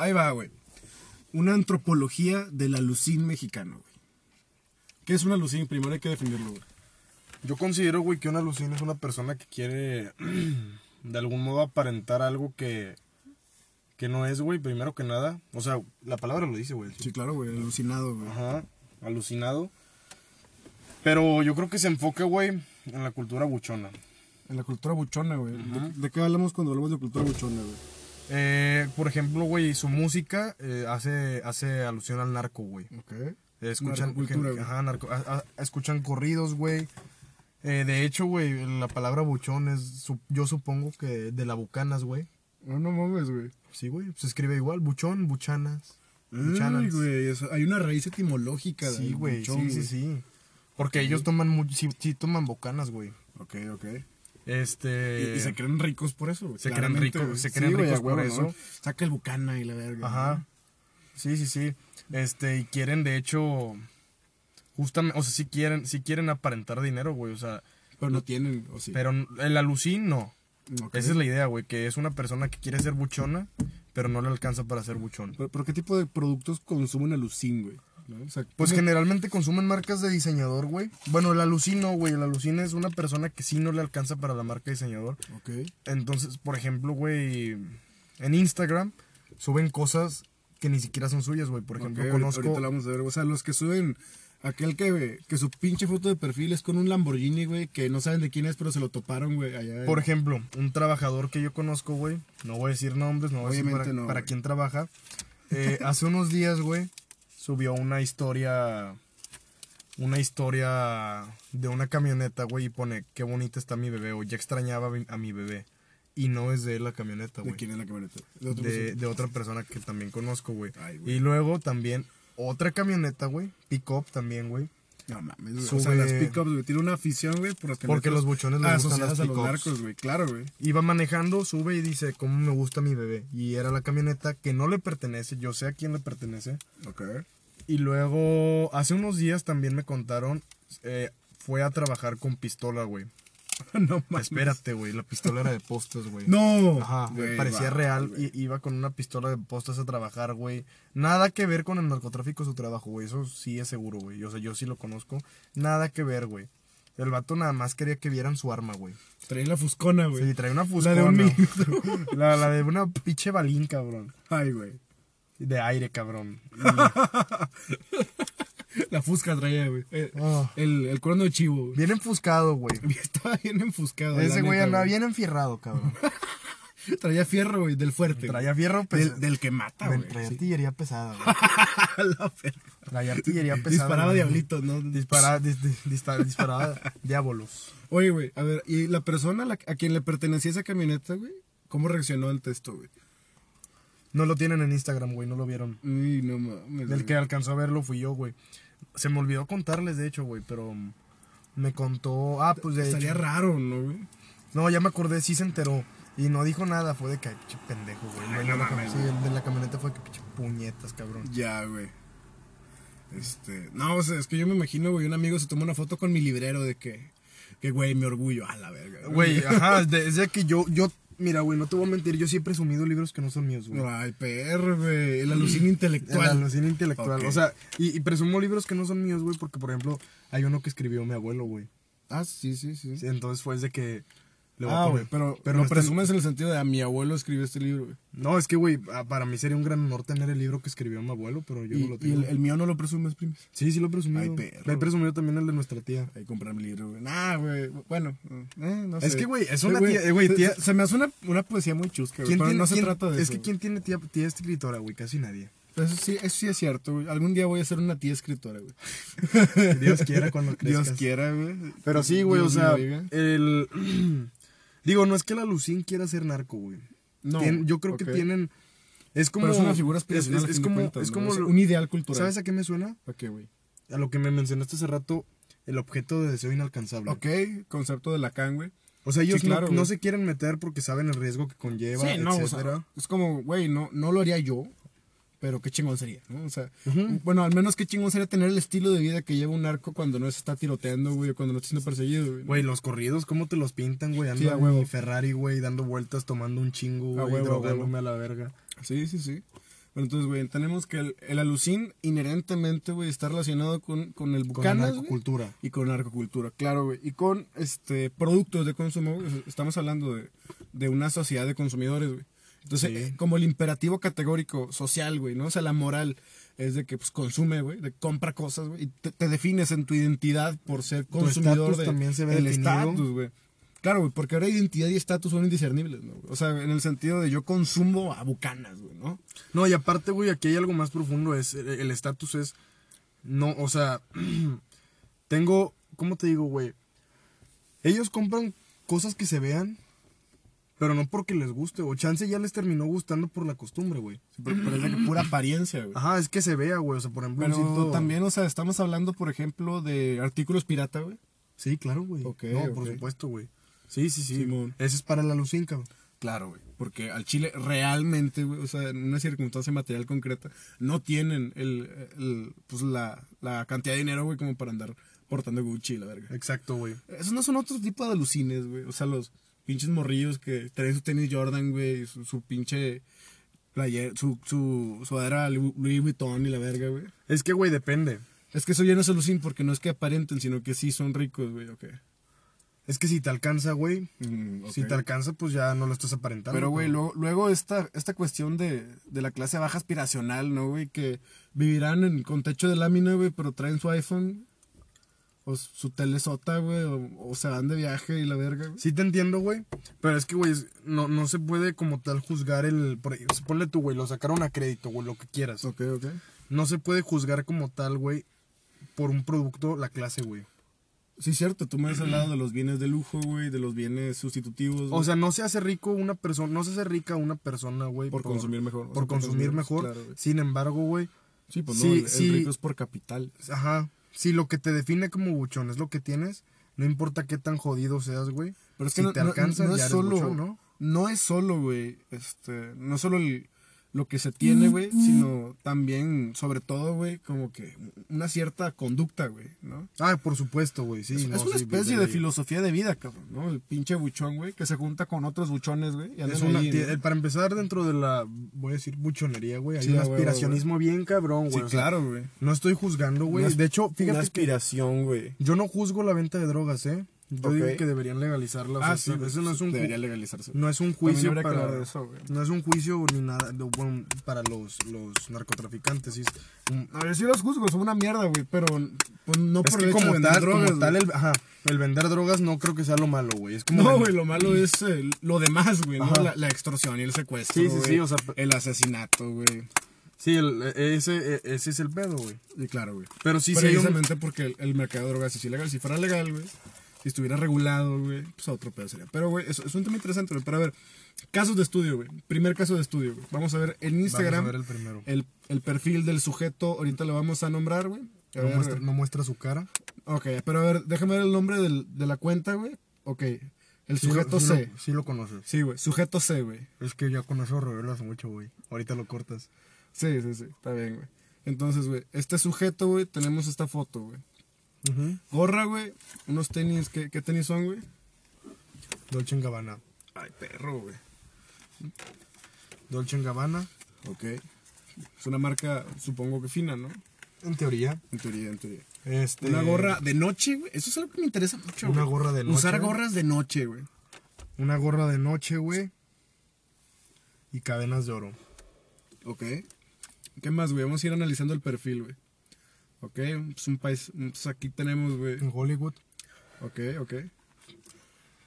Ahí va, güey. Una antropología del alucín mexicano, güey. ¿Qué es un alucín? Primero hay que definirlo, güey. Yo considero, güey, que un alucín es una persona que quiere de algún modo aparentar algo que, que no es, güey, primero que nada. O sea, la palabra lo dice, güey. Sí, claro, güey. Alucinado, güey. Ajá, alucinado. Pero yo creo que se enfoca, güey, en la cultura buchona. En la cultura buchona, güey. ¿De, de qué hablamos cuando hablamos de cultura buchona, güey? Eh, por ejemplo, güey, su música eh, hace, hace alusión al narco, güey. Ok. Eh, Escuchan, ajá, narco- a- a- escuchan corridos, güey. Eh, de hecho, güey, la palabra buchón es, su- yo supongo que de la bucanas, güey. No, no mames, güey. Sí, güey, se escribe igual, buchón, buchanas. buchanas. Ay, güey. eso- Hay una raíz etimológica. Sí, del güey, sí, sí, sí. Porque ellos toman, sí, sí toman bucanas, güey. Ok, ok. Este... Y, y se creen ricos por eso, güey. se creen ricos- se creen ricos huevo, por ¿no? eso. Saca el bucana y la verga. Ajá. Sí, sí, sí. Este, y quieren, de hecho, justamente, o sea, sí quieren, sí quieren aparentar dinero, güey, o sea, Pero no tienen, o sí. pero el alucín no. Esa es la idea, güey, que es una persona que quiere ser buchona, pero no le alcanza para ser buchón. ¿Pero, pero qué tipo de productos consumen alucín, güey? ¿No? O sea, Pues ¿cómo- generalmente consumen marcas de diseñador, güey. Bueno, el alucín no, güey, el alucín es una persona que sí no le alcanza para la marca de diseñador. Ok. Entonces, por ejemplo, güey, en Instagram suben cosas que ni siquiera son suyas, güey. Por ejemplo, Ok, conozco... Ahorita lo vamos a ver. O sea, los que suben. Aquel que, que su pinche foto de perfil es con un Lamborghini, güey, que no saben de quién es, pero se lo toparon, güey, allá. Por ejemplo, un trabajador que yo conozco, güey, no voy a decir nombres, no voy a decir para, no, para güey. quién trabaja. Eh, hace unos días, güey, subió una historia, una historia de una camioneta, güey, y pone, qué bonita está mi bebé, o ya extrañaba a mi- bebé. Y no es de la camioneta, ¿De güey. quién es la camioneta? De De, de otra persona que también conozco, güey. Y luego también otra camioneta, güey, pick-up también, güey. No mames, güey. O Sube- sea, las pickups, güey. Tiene una afición, güey, por las Porque los buchones les gustan las a los narcos, güey. Claro, güey. Iba manejando, sube y dice, ¿cómo me gusta mi bebé? Y era la camioneta que no le pertenece, yo sé a quién le pertenece. Ok. Y luego, hace unos días también me contaron, eh, fue a trabajar con pistola, güey. no mames. Espérate, güey, la pistola era de postas, güey. No. Ajá, Güey, parecía va, real. güey. iba con una pistola de postas a trabajar, güey. Nada que ver con el narcotráfico su trabajo, güey. Eso sí es seguro, güey. O sea, yo sí lo conozco. Nada que ver, güey. El vato nada más quería que vieran su arma, güey. Trae la fuscona, güey. Sí, trae una La fuscona. de un la, la de una pinche balín, cabrón. Ay, güey. De aire, cabrón. La fusca traía, güey. Eh, Oh. El, el cuerno de chivo, güey. Bien enfuscado, güey. Estaba bien enfuscado. Ese güey andaba bien enfierrado, cabrón. Traía fierro, güey, del fuerte. Traía fierro pesado. del, del que mata, güey. Traía Sí. artillería pesada, güey. La. Traía artillería pesada. Disparaba güey. diablitos, ¿no? Disparaba, dis- dis- dispa- disparaba diábolos. Oye, güey, a ver, ¿y la persona a, la- a quien le pertenecía esa camioneta, güey? ¿Cómo reaccionó ante esto, güey? No lo tienen en Instagram, güey. No lo vieron. Uy, no mames. El que alcanzó a verlo fui yo, güey. Se me olvidó contarles, de hecho, güey, pero me contó. Ah, pues de Estaría hecho. raro, ¿no, güey? No, ya me acordé, sí se enteró. Y no dijo nada, fue de que, "Ay, pinche pendejo, güey. Ay, no de la cam- mames, Sí, el de la camioneta fue que pinche puñetas, cabrón. Ya, güey. Este, no, o sea, es que yo me imagino, güey, un amigo se tomó una foto con mi librero de que, que, güey, mi orgullo, a la verga. Güey, ajá, desde que yo, yo, mira, güey, no te voy a mentir, yo sí he presumido libros que no son míos, güey. Ay, perro, güey, el alucín El intelectual. alucina intelectual. Ok. O sea, y, y presumo libros que no son míos, güey, porque, por ejemplo, hay uno que escribió mi abuelo, güey. Ah, sí, sí, sí. Sí, Entonces fue de que... le voy a Ah, güey, pero, pero lo está- presumes en el sentido de a mi abuelo escribió este libro, güey. No, es que, güey, para mí sería un gran honor tener el libro que escribió mi abuelo, pero yo Y, no lo y tengo. el, el mío no lo presumes, primis. Sí, sí lo he presumido. Ay, perro. He presumido también el de nuestra tía. Ahí comprar mi libro, güey. Nah, güey. Bueno, eh, no sé. Es que, güey, es una tía- eh, güey, se- tía- Se, se me hace una, una poesía muy chusca, güey. Pero no se quién- trata de Es eso. que ¿quién tiene tía, tía escritora, güey? Casi nadie. Eso sí, eso sí es cierto, güey. Algún día voy a ser una tía escritora, güey. Dios quiera cuando crezcas. Dios quiera, güey. Pero sí, güey, o sea, el... Digo, no es que la Lucín quiera ser narco, güey. No, Tien- yo creo que tienen... Es como... Pero es una figura es- aspiracional. Como... cuentas, es como lo- un ideal cultural. ¿Sabes a qué me suena? ¿A qué, güey? A lo que me mencionaste hace rato, el objeto de deseo inalcanzable. Ok, concepto de Lacan, güey. O sea, ellos Sí, claro, no, se quieren meter porque saben el riesgo que conlleva, Sí, no, o etcétera. sea, es como, güey, no, no lo haría yo, pero qué chingón sería, ¿no? O sea, bueno, al menos qué chingón sería tener el estilo de vida que lleva un narco cuando no se está tiroteando, güey, o cuando no está siendo perseguido, güey. Güey, los corridos, ¿cómo te los pintan, güey? Ando Sí, a en huevo. mi Ferrari, güey, dando vueltas, tomando un chingo, A güey, huevo, a drogándome a la verga. Sí, sí, sí. Bueno, entonces, güey, tenemos que el, el alucin inherentemente, güey, está relacionado con, con el Con la bucanas, narcocultura. y con narcocultura, claro, güey. Y con este productos de consumo, güey. Estamos hablando de, de una sociedad de consumidores, güey. Entonces, Sí. como el imperativo categórico social, güey, ¿no? O sea, la moral es de que pues consume, güey, de compra cosas, güey, y te, te defines en tu identidad por ser consumidor de también se ve el estatus, güey. Claro, güey, porque ahora identidad y estatus son indiscernibles, ¿no? O sea, en el sentido de yo consumo a bucanas, güey, ¿no? No, y aparte, güey, aquí hay algo más profundo, es el el estatus es no, o sea, tengo, ¿cómo te digo, güey? Ellos compran cosas que se vean, pero no porque les guste, o chance ya les terminó gustando por la costumbre, güey. Pero, pero es de que pura apariencia, güey. Ajá, es que se vea, güey, o sea, por ejemplo, Pero cinto- también, o sea, estamos hablando, por ejemplo, de artículos pirata, güey. Sí, claro, güey. Ok, no, por supuesto, güey. Sí, sí, sí. Simón. Ese es para la Lucín, cabrón. Claro, güey. Porque al Chile realmente, güey, o sea, en una circunstancia material concreta, no tienen el, el, pues la, la cantidad de dinero, güey, como para andar portando Gucci, la verga. Exacto, güey. Esos no son otro tipo de alucines, güey. O sea, los pinches morrillos que traen su tenis Jordan, güey, su, su pinche player, su, su sudadera Louis Vuitton y la verga, güey. Es que, güey, depende. Es que eso ya no es alucin porque no es que aparenten, sino que sí son ricos, güey, ok. Es que si te alcanza, güey, Mm, si ok. te alcanza, pues ya no lo estás aparentando. Pero, güey, luego, luego esta, esta cuestión de, de la clase baja aspiracional, ¿no, güey? Que vivirán en, con techo de lámina, güey, pero traen su iPhone o su telesota, güey, o, o se van de viaje y la verga, güey. Sí te entiendo, güey. Pero es que, güey, no, no se puede como tal juzgar el... Por, ponle tú, güey, lo sacaron a crédito, güey, lo que quieras. Ok, ok. No se puede juzgar como tal, güey, por un producto la clase, güey. Sí, cierto, tú me has hablado de los bienes de lujo, güey, de los bienes sustitutivos. O sea, no se hace rico una persona, no se hace rica una persona, güey. por, consumir mejor. Por sea, consumir mejor. claro. Sin embargo, güey, sí, pues sí, no, el, el sí. rico es por capital. ajá. Si lo que te define como buchón es lo que tienes, no importa qué tan jodido seas, güey. Pero es que si no, te no- alcanza, no ya es eres solo, buchón, ¿no? no es solo, güey, este, no solo el- lo que se tiene, güey, sino también, sobre todo, güey, como que una cierta conducta, güey, ¿no? Ah, por supuesto, güey, sí. es, no, es una sí, especie de filosofía de vida, cabrón, ¿no? El pinche buchón, güey, que se junta con otros buchones, güey. una, ¿no? para empezar, dentro de la, voy a decir, buchonería, güey, hay Sí, un aspiracionismo bien cabrón, güey. Sí, o sea, claro, güey. no estoy juzgando, güey. Una- De hecho, Una fíjate que aspiración, güey. yo no juzgo la venta de drogas, ¿eh? Yo digo que deberían legalizarla. Ah, sí, eso no es un debería legalizarse. no es un juicio para eso, no es un juicio ni nada de- bueno, para los, los narcotraficantes sí un- A ver, sí los juzgo, son una mierda, güey, pero pues, no es por el hecho de como vender tal, drogas, como tal güey. el, ajá, el vender drogas no creo que sea lo malo güey es como No, güey, lo malo es eh, lo demás, güey. La, la extorsión y el secuestro, Sí, sí, sí, o sea, el asesinato, güey. sí el- ese e- ese es el pedo güey Y claro, güey. pero sí sí un- Precisamente porque el, el mercado de drogas es ilegal. Si fuera legal, güey, si estuviera regulado, güey, pues a otro pedo sería. Pero, güey, eso es un tema interesante, güey. Pero a ver, casos de estudio, güey. Primer caso de estudio, güey. Vamos a ver en Instagram Vamos a ver el primero el, el perfil del sujeto. Ahorita lo vamos a nombrar, güey. A no ver, muestra, no muestra su cara Ok, pero a ver, déjame ver el nombre del- de la cuenta, güey. Ok, el Sí lo- sujeto sí C. lo, sí lo conoces Sí, güey, sujeto C, güey. es que ya con eso revelas mucho güey ahorita lo cortas Sí, sí, sí, está bien, güey. Entonces, güey, este sujeto, güey, tenemos esta foto, güey. Gorra, güey, unos tenis, ¿qué, qué tenis son, güey? Dolce en Gabbana Ay, perro, güey. Dolce en Gabbana Ok. Es una marca, supongo que fina, ¿no? en teoría En teoría, en teoría. este Una gorra de noche, güey. Eso es algo que me interesa mucho, Una güey. gorra de Usar noche. gorras de noche, güey. una gorra de noche güey y cadenas de oro Ok. ¿Qué más, güey? Vamos a ir analizando el perfil, güey. Ok, es un país. Entonces aquí tenemos, güey. en Hollywood Ok, ok.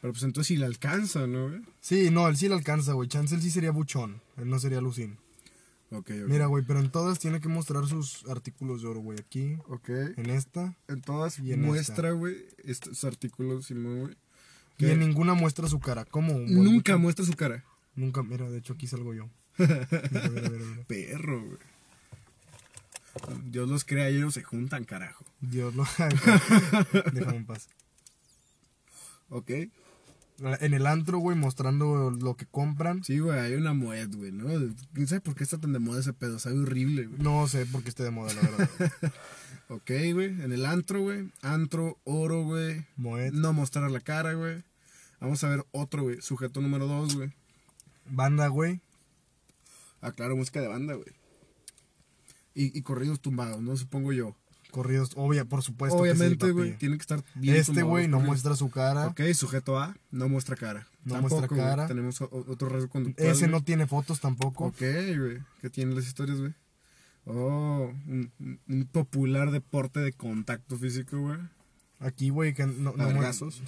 Pero pues entonces si le alcanza, ¿no, güey? Sí, no, él sí le alcanza, güey. Chance él sí sería buchón. Él no sería Lucín. Ok, ok. Mira, güey, pero en todas tiene que mostrar sus artículos de oro, güey. Aquí, Ok. en esta. En todas Y en muestra, güey, estos artículos, Simón, güey. Y en ninguna muestra su cara. ¿Cómo? Nunca muestra su cara. Nunca, mira, de hecho aquí salgo yo. Mira, mira, mira. Perro, güey. Dios los crea y ellos se juntan, carajo. Dios lo... Déjame en paz. Ok. En el antro, güey, mostrando lo que compran. Sí, güey, hay una moed, güey, ¿no? ¿Quién sabe por qué está tan de moda ese pedo? Sabe horrible, güey. No sé por qué esté de moda, la verdad. Ok, güey. En el antro, güey. Antro, oro, güey. Moet. No mostrar la cara, güey. Vamos a ver otro, güey. Sujeto número dos, güey. Banda, güey. Ah, claro, música de banda, güey. Y, y corridos tumbados, ¿no? Supongo yo. Corridos, obvia, por supuesto. Obviamente, sí, güey, tiene que estar bien Este güey no muestra su cara. Ok, sujeto A, no muestra cara. No Tampoco, muestra cara. Tenemos otro rasgo conductual. Ese no tiene fotos tampoco. Ok, güey. ¿Qué tienen las historias, güey? Oh, un, popular deporte de contacto físico, güey. Aquí, güey, que no, no, A mu- vergazos.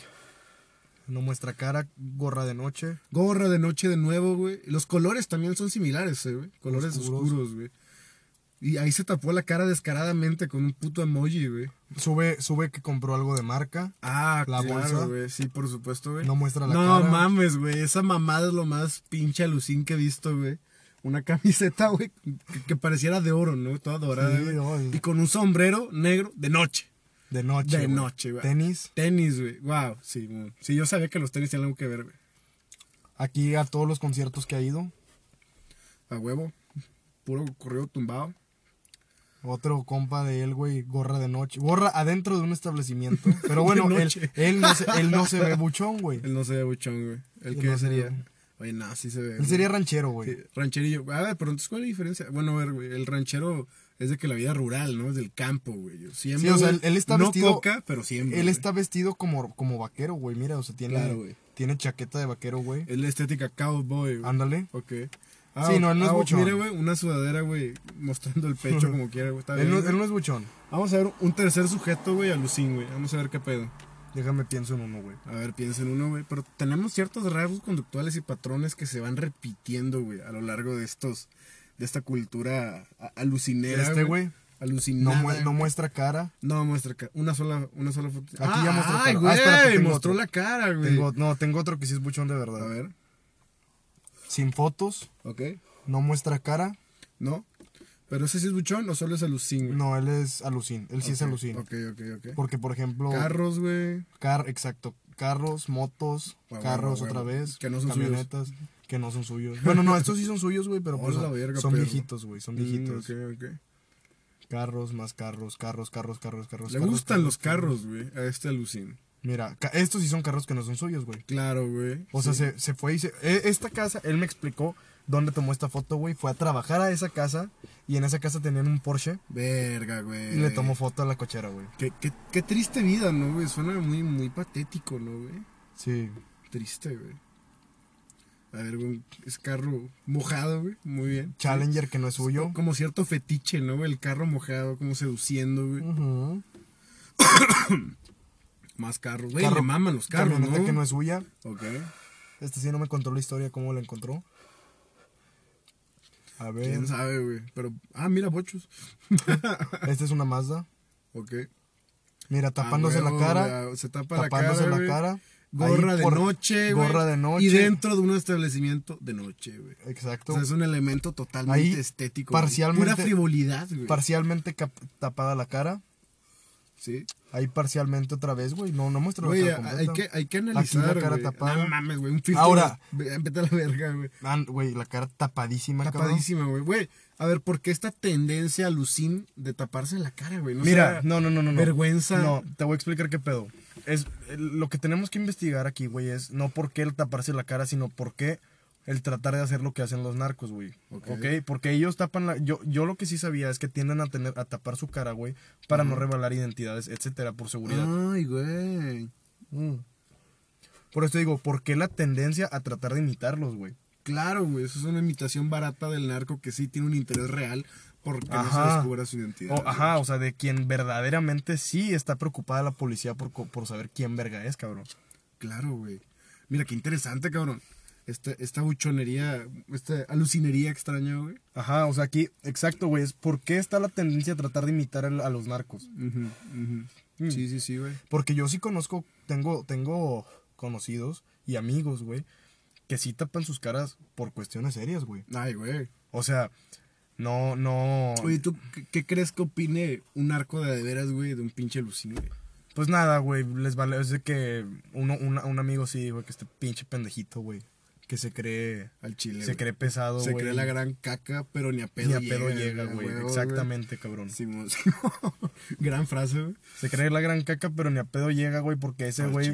no muestra cara. Gorra de noche. Gorra de noche de nuevo, güey. Los colores también son similares, eh, güey. Colores Oscuros. oscuros, güey. Y ahí se tapó la cara descaradamente con un puto emoji, güey. Sube, sube que compró algo de marca. Ah, La claro, bolsa. güey. Sí, por supuesto, güey. No muestra la no cara. mames, güey. Esa mamada es lo más pinche alucín que he visto, güey. Una camiseta, güey, que, que pareciera de oro, ¿no? Toda dorada, Sí, güey. no, es- Y con un sombrero negro de noche. De noche. De güey. noche, güey. Tenis. Tenis, güey. Wow, sí, güey. Sí, yo sabía que los tenis tenían algo que ver, güey. Aquí a todos los conciertos que ha ido. A huevo. Puro corrido tumbado. Otro compa de él, güey, gorra de noche. Gorra adentro de un establecimiento. Pero bueno, él, él, no se, él no se ve buchón, güey. Él no se ve buchón, güey. ¿El Él qué no se sería? ve. Oye, no, sí se ve. Él güey. sería ranchero, güey. Sí, rancherillo. A ver, pero entonces, ¿cuál es la diferencia? Bueno, a ver, güey. El ranchero es de que la vida rural, ¿no? Es del campo, güey. Siempre. Sí, o sea, él- él está no vestido- coca, pero siempre. Él güey. está vestido como, como vaquero, güey. Mira, o sea, tiene, Claro, güey. tiene chaqueta de vaquero, güey. Es la estética cowboy, güey. Ándale. Ok. Sí, no, él no es ah, buchón. Mira, güey, una sudadera, güey, mostrando el pecho como quiera, güey. Está Él bien, no, güey. él no es buchón. Vamos a ver un tercer sujeto, güey, alucín, güey. Vamos a ver qué pedo. Déjame pienso en uno, güey. A ver, piensa en uno, güey. Pero tenemos ciertos rasgos conductuales y patrones que se van repitiendo, güey, a lo largo de estos, de esta cultura a- alucinera. Este, güey, no, Alucinada. mu- no muestra cara. No muestra ca- una sola, una sola foto. Aquí ya mostró Ay, cara. güey, Ah, espérate, tengo mostró otro. la cara, güey. Tengo, no, tengo otro que sí es buchón de A verdad. ver, Sin fotos, ok. no muestra cara. ¿No? Pero ese sí es buchón o solo es alucín, güey. No, él es alucin. Él sí es Ok, alucin. Ok, ok, ok. Porque, por ejemplo, Carros, güey. car exacto, carros, motos, Huevo, carros otra vez, Que no son camionetas, que no son suyos. Bueno, no, estos sí son suyos, güey, pero pues Hola, verga, son perro. viejitos, güey, son Mm, viejitos. ok, ok. Carros, más carros, carros, carros, carros, carros. Le carros, gustan los carros, güey, a este alucín. Mira, estos sí son carros que no son suyos, güey. Claro, güey. O sea, se, se fue y se... e- Esta casa, él me explicó dónde tomó esta foto, güey. Fue a trabajar a esa casa y en esa casa tenían un Porsche Verga, güey. y le tomó foto a la cochera, güey. Qué, qué, qué triste vida, ¿no, güey? Suena muy, muy patético, ¿no, güey? Sí. Triste, güey. A ver, güey, es carro mojado, güey. Muy bien. Challenger que no es suyo. Como cierto fetiche, ¿no? güey? El carro mojado, como seduciendo, güey. Ujú. Más carros. Güey, Carro- le maman los carros, ¿no? que no es suya. Ok. Este sí no me contó la historia, cómo la encontró. A ver, ¿Quién sabe, güey? Pero, ah, mira, bochos. esta es una Mazda. Ok. Mira, tapándose Ah, la cara. güey, Se tapa la Tapándose cara, la cara. Gorra Ahí de por- noche, güey. Gorra de noche. Y dentro de un establecimiento de noche, güey. Exacto. O sea, es un elemento totalmente Ahí, estético. güey. parcialmente- Pura frivolidad, güey. Parcialmente tapada la cara. sí. Ahí parcialmente otra vez, güey. No, no muestra la Güey, cara hay completa. que, hay que Aquí analizar, la cara güey. tapada. No mames, güey. Un filtro. Ahora. de- Vete a la verga, güey. Güey, la cara tapadísima, cabrón. Tapadísima, güey. Güey, a ver, ¿por qué esta tendencia alucin de taparse la cara, güey? No Mira, sea no, no, no, no. Vergüenza. No, te voy a explicar qué pedo. Es, el- lo que tenemos que investigar aquí, güey, es no por qué el taparse la cara, sino por qué el tratar de hacer lo que hacen los narcos, güey. Ok. ok, porque ellos tapan la... Yo, yo lo que sí sabía es que tienden a tener a tapar su cara, güey, para no revelar identidades, etcétera, por seguridad. Ay, güey. Mm. Por eso digo, ¿por qué la tendencia a tratar de imitarlos, güey? Claro, güey. Eso es una imitación barata del narco que sí tiene un interés real porque no Ajá. se descubra su identidad. O- ajá, o sea, de quien verdaderamente sí está preocupada la policía por, por saber quién verga es, cabrón. Claro, güey. Mira, qué interesante, cabrón. Esta, esta buchonería, esta alucinería extraña, güey. Ajá, o sea, aquí, exacto, güey, es por qué está la tendencia a tratar de imitar a los narcos. Ujú, ujú. Mm. Sí, sí, sí, güey. Porque yo sí conozco, tengo, tengo conocidos y amigos, güey, que sí tapan sus caras por cuestiones serias, güey. Ay, güey. O sea, no, no. Oye, ¿tú qué, qué crees que opine un narco de de veras, güey, de un pinche alucín, güey? Pues nada, güey, les vale, es de que uno, una- un amigo sí, güey, que este pinche pendejito, güey, que se cree, Al chile. se cree pesado, Se cree la gran caca, pero ni a pedo Ni a pedo llega, llega, güey, exactamente, cabrón. Simón, gran frase, güey. Se cree la gran caca, pero ni a pedo llega, güey, porque ese güey.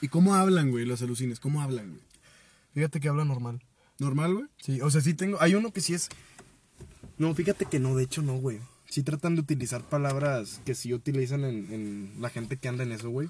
¿Y cómo hablan, güey, los alucines? ¿Cómo hablan, güey? fíjate que habla normal. ¿Normal, güey? Sí, o sea, sí tengo, hay uno que sí es, No, fíjate que no, de hecho no, güey. Sí tratan de utilizar palabras que sí utilizan en, en la gente que anda en eso, güey.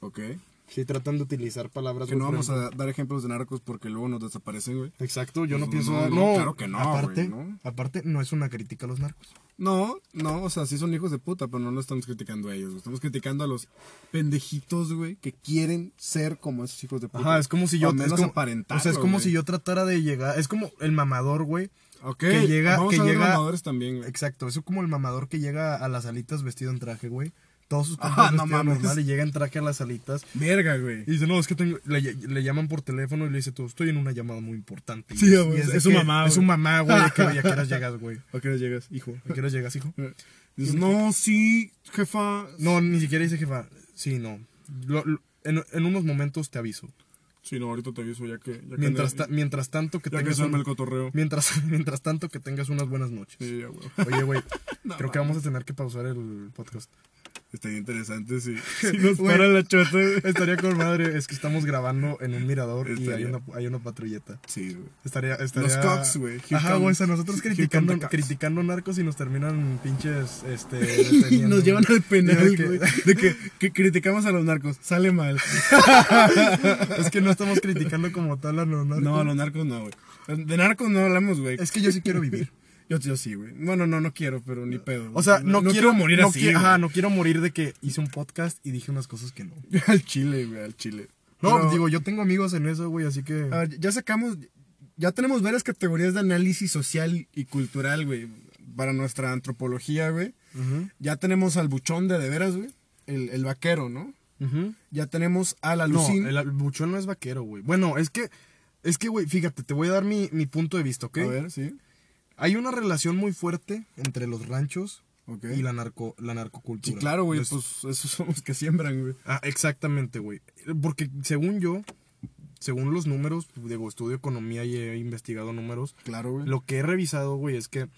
Ok. Sí tratan de utilizar palabras. Que no vamos a dar ejemplos de narcos porque luego nos desaparecen, güey. Exacto, yo no Pues pienso. no, No, no, claro que no, Aparte, güey, ¿no? aparte, no es una crítica a los narcos. No, no, o sea, sí son hijos de puta, pero no lo estamos criticando a ellos. Estamos criticando a los pendejitos, güey, que quieren ser como esos hijos de puta. Ajá, es como si O yo. al menos es como, o sea, es como güey. si yo tratara de llegar. Es como el mamador, güey. Ok, que llega- vamos que a ver llega- mamadores también, güey. Exacto, eso como el mamador que llega a las alitas vestido en traje, güey. Todos sus Ah, compas no mames. normal y llega en traje a las alitas. Verga, güey. Y dice, no, es que tengo. Le, le llaman por teléfono y le dice, tú, estoy en una llamada muy importante. Sí, es- güey, y de es su que- mamá, Es su mamá, güey. ¿A qué a horas llegas, güey? ¿A qué llegas, hijo? ¿A qué horas llegas, hijo? Dices, no, sí, jefa. No, ni siquiera dice jefa. Sí, no. Lo- lo- en, en unos momentos te aviso. Sí, no, ahorita te aviso ya que... Ya que Mientras, ta- mientras tanto que ya que tengas arme un- el cotorreo. mientras, mientras tanto que tengas unas buenas noches. Sí, ya, güey. Oye, güey, No, creo que vamos a tener que pausar el podcast. Estaría interesante si, si nos para la chota. Estaría con madre, es que estamos grabando en un mirador y hay una, hay una patrulleta. Sí, güey. Estaría, estaría... Los Cox, güey. Ajá, güey, o sea, nosotros criticando, criticando narcos y nos terminan pinches, este... Y nos llevan al penal, De que- güey. De que, que criticamos a los narcos. Sale mal. Es que no estamos criticando como tal a los narcos. No, los narcos no, güey. De narcos no hablamos, güey. Es que yo sí quiero vivir. Yo, yo sí, güey. Bueno, no, no quiero, pero ni pedo. O sea, no, quiero, morir no así. qui- güey. Ajá, no quiero morir de que hice un podcast y dije unas cosas que no. al chile, güey, al chile. No, Pero, digo, yo tengo amigos en eso, güey, así que... a ver, ya sacamos. Ya tenemos varias categorías de análisis social y cultural, güey. Para nuestra antropología, güey. Ya tenemos al buchón de de veras, güey. El, el vaquero, ¿no? ujú. Ya tenemos a la No, el buchón no es vaquero, güey. Bueno, es que, es que, güey, fíjate, te voy a dar mi, mi punto de vista, ¿ok? A ver, sí. Hay una relación muy fuerte entre los ranchos y la narco, la narcocultura. Sí, claro, güey. Pues- Pues esos son los que siembran, güey. Ah, exactamente, güey. Porque según yo, según los números, digo, estudio economía y he investigado números, Claro, güey. lo que he revisado, güey, es que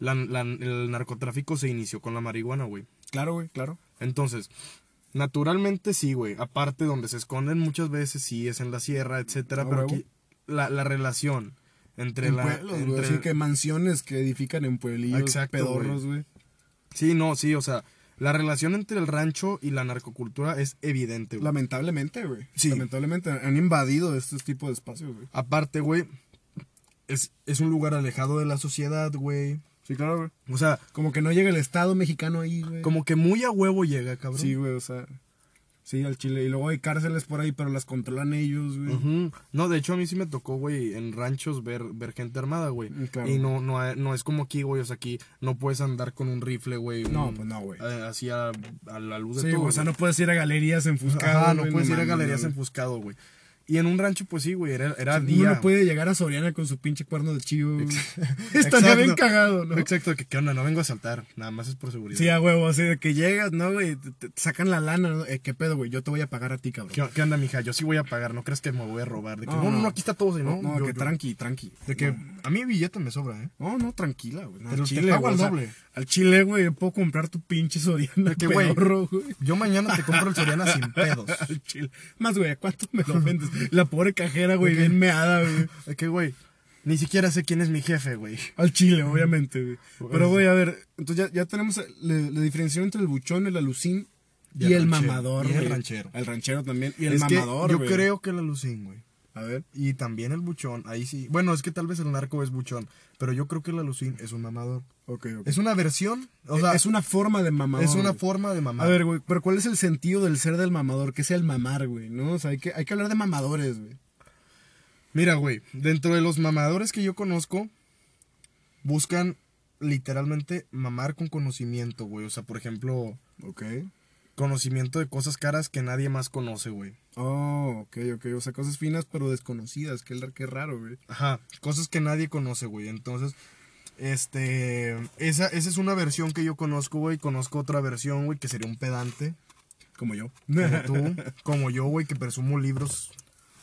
la- la- el narcotráfico se inició con la marihuana, güey. Claro, güey, claro. Entonces, naturalmente sí, güey. Aparte, donde se esconden muchas veces, sí, es en la sierra, etcétera. Ah, pero aquí, la, la relación entre en la. pueblos, güey. entre- Así que mansiones que edifican en pueblillos Exacto, pedorros, güey. Sí, no, sí, o sea, la relación entre el rancho y la narcocultura es evidente, güey. Lamentablemente, güey. Sí. Lamentablemente han invadido estos tipos de espacios, güey. Aparte, güey, es, es un lugar alejado de la sociedad, güey. Sí, claro, güey. O sea, Como que no llega el Estado mexicano ahí, güey. como que muy a huevo llega, cabrón. Sí, güey, o sea. Sí, al Chile. Y luego hay cárceles por ahí, pero las controlan ellos, güey. Ujú. No, de hecho a mí sí me tocó, güey, en ranchos ver, ver gente armada, güey. Mm, claro. Y no, no, no es como aquí, güey, o sea, aquí no puedes andar con un rifle, güey. No, un- pues no, güey. eh, así a, a la luz de Sí, todo. güey, o sea, no puedes ir a galerías enfuscadas. Ajá, no güey, puedes ir a galerías güey. enfuscado, güey. Y en un rancho, pues sí, güey, era, era Uno día. no puede llegar a Soriana con su pinche cuerno de chivo. Estaría bien cagado, ¿no? Exacto, que qué onda, no vengo a saltar, nada más es por seguridad. Sí, a huevo, así de que llegas, ¿no, güey? Te, te sacan la lana, ¿no? Eh, ¿Qué pedo, güey? Yo te voy a pagar a ti, cabrón. ¿Qué, qué onda, mija? Yo sí voy a pagar, no crees que me voy a robar. De que, No, no, no, aquí está todo, ¿sí, No, ¿no? Yo- que yo- tranqui, tranqui. De que a mí billete me sobra, ¿eh? No, no, tranquila, güey. No, Pero al te chile, pago güey, al o sea, doble. al chile, güey, puedo comprar tu pinche Soriana De que, güey. Yo mañana te compro el Soriana sin pedos. Al chile. Más, güey, ¿a cuánto me lo vendes? La pobre cajera, güey, bien meada, güey. Que, güey, ni siquiera sé quién es mi jefe, güey. Al chile, obviamente, güey. Pero, güey, a ver, entonces ya, ya tenemos la, la diferenciación entre el buchón, el alucín y, Y el el mamador, Y el güey. ranchero. El ranchero también. Y el es mamador, que yo güey. creo que la Lucín, güey. A ver. Y también el buchón, ahí sí. Bueno, es que tal vez el narco es buchón, pero yo creo que la Lucín es un mamador. Ok, ok. Es una versión, o sea, es una forma de mamador. es una güey. forma de mamar. A ver, güey, pero ¿cuál es el sentido del ser del mamador? ¿Qué es el mamar, güey? ¿No? O sea, hay que, hay que hablar de mamadores, güey. Mira, güey, dentro de los mamadores que yo conozco, buscan literalmente mamar con conocimiento, güey. O sea, por ejemplo, Ok. Conocimiento de cosas caras que nadie más conoce, güey. Oh, ok, ok. O sea, cosas finas pero desconocidas. Qué, qué raro, güey. Ajá, cosas que nadie conoce, güey. Entonces, este, esa, esa es una versión que yo conozco, güey. Conozco otra versión, güey, que sería un pedante, Como yo. como tú, como yo, güey, que presumo libros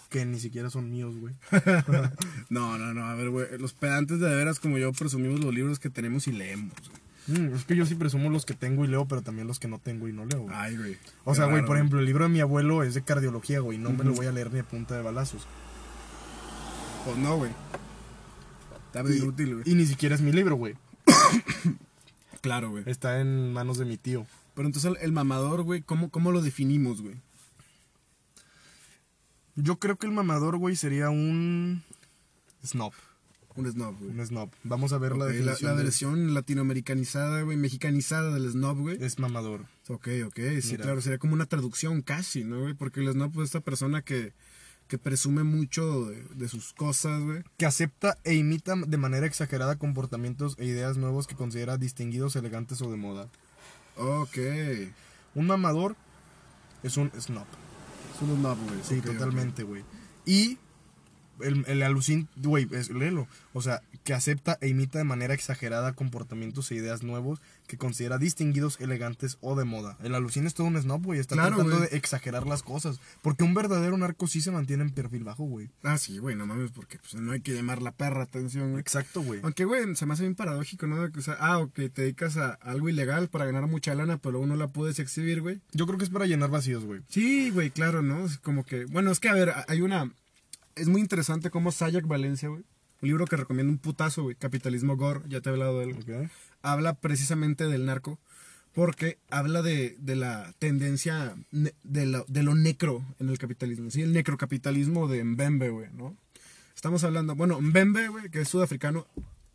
que ni siquiera son míos, güey. No, no, no. A ver, güey. Los pedantes de, de veras como yo presumimos los libros que tenemos y leemos, güey. Mm, es que yo sí presumo los que tengo y leo, pero también los que no tengo y no leo, güey. Ay, güey. O sea, güey, por ejemplo, el libro de mi abuelo es de cardiología, güey. No me lo voy a leer ni a punta de balazos. Pues no, güey. Está bien Y, inútil, güey. y ni siquiera es mi libro, güey. Claro, güey. Está en manos de mi tío. Pero entonces el, el mamador, güey, ¿cómo, ¿cómo lo definimos, güey? Yo creo que el mamador, güey, sería un snob. Un snob, güey. Un snob. Vamos a ver la definición. la de- versión latinoamericanizada, güey, mexicanizada del snob, güey. Es mamador. Ok, ok, sí, Mira. claro, sería como una traducción casi, ¿no, güey? Porque el snob es esta persona que, que presume mucho de, de sus cosas, güey. Que acepta e imita de manera exagerada comportamientos e ideas nuevos que considera distinguidos, elegantes o de moda. Ok. Un mamador es un snob. Es un snob, güey. Sí, totalmente, güey. Y el, el alucin, güey, es- léelo. O sea, que acepta e imita de manera exagerada comportamientos e ideas nuevos que considera distinguidos, elegantes o de moda. El alucin es todo un snob, güey. Está Claro, tratando de exagerar las cosas. Porque un verdadero narco sí se mantiene en perfil bajo, güey. Ah, sí, güey, no mames, porque pues, no hay que llamar la perra atención, güey. Exacto, güey. Aunque, güey, se me hace bien paradójico, ¿no? O sea, ah, ok, te dedicas a algo ilegal para ganar mucha lana, pero luego no la puedes exhibir, güey. Yo creo que es para llenar vacíos, güey. Sí, güey, claro, ¿no? Es como que, bueno, es que, a ver, hay una... Es muy interesante cómo Sayak Valencia, güey, un libro que recomiendo un putazo, güey, Capitalismo Gore, ya te he hablado de él, Ok. habla precisamente del narco, porque habla de, de la tendencia de, lo- de lo necro en el capitalismo, ¿sí? El necrocapitalismo de Mbembe, güey, ¿no? Estamos hablando, bueno, Mbembe, güey, que es sudafricano,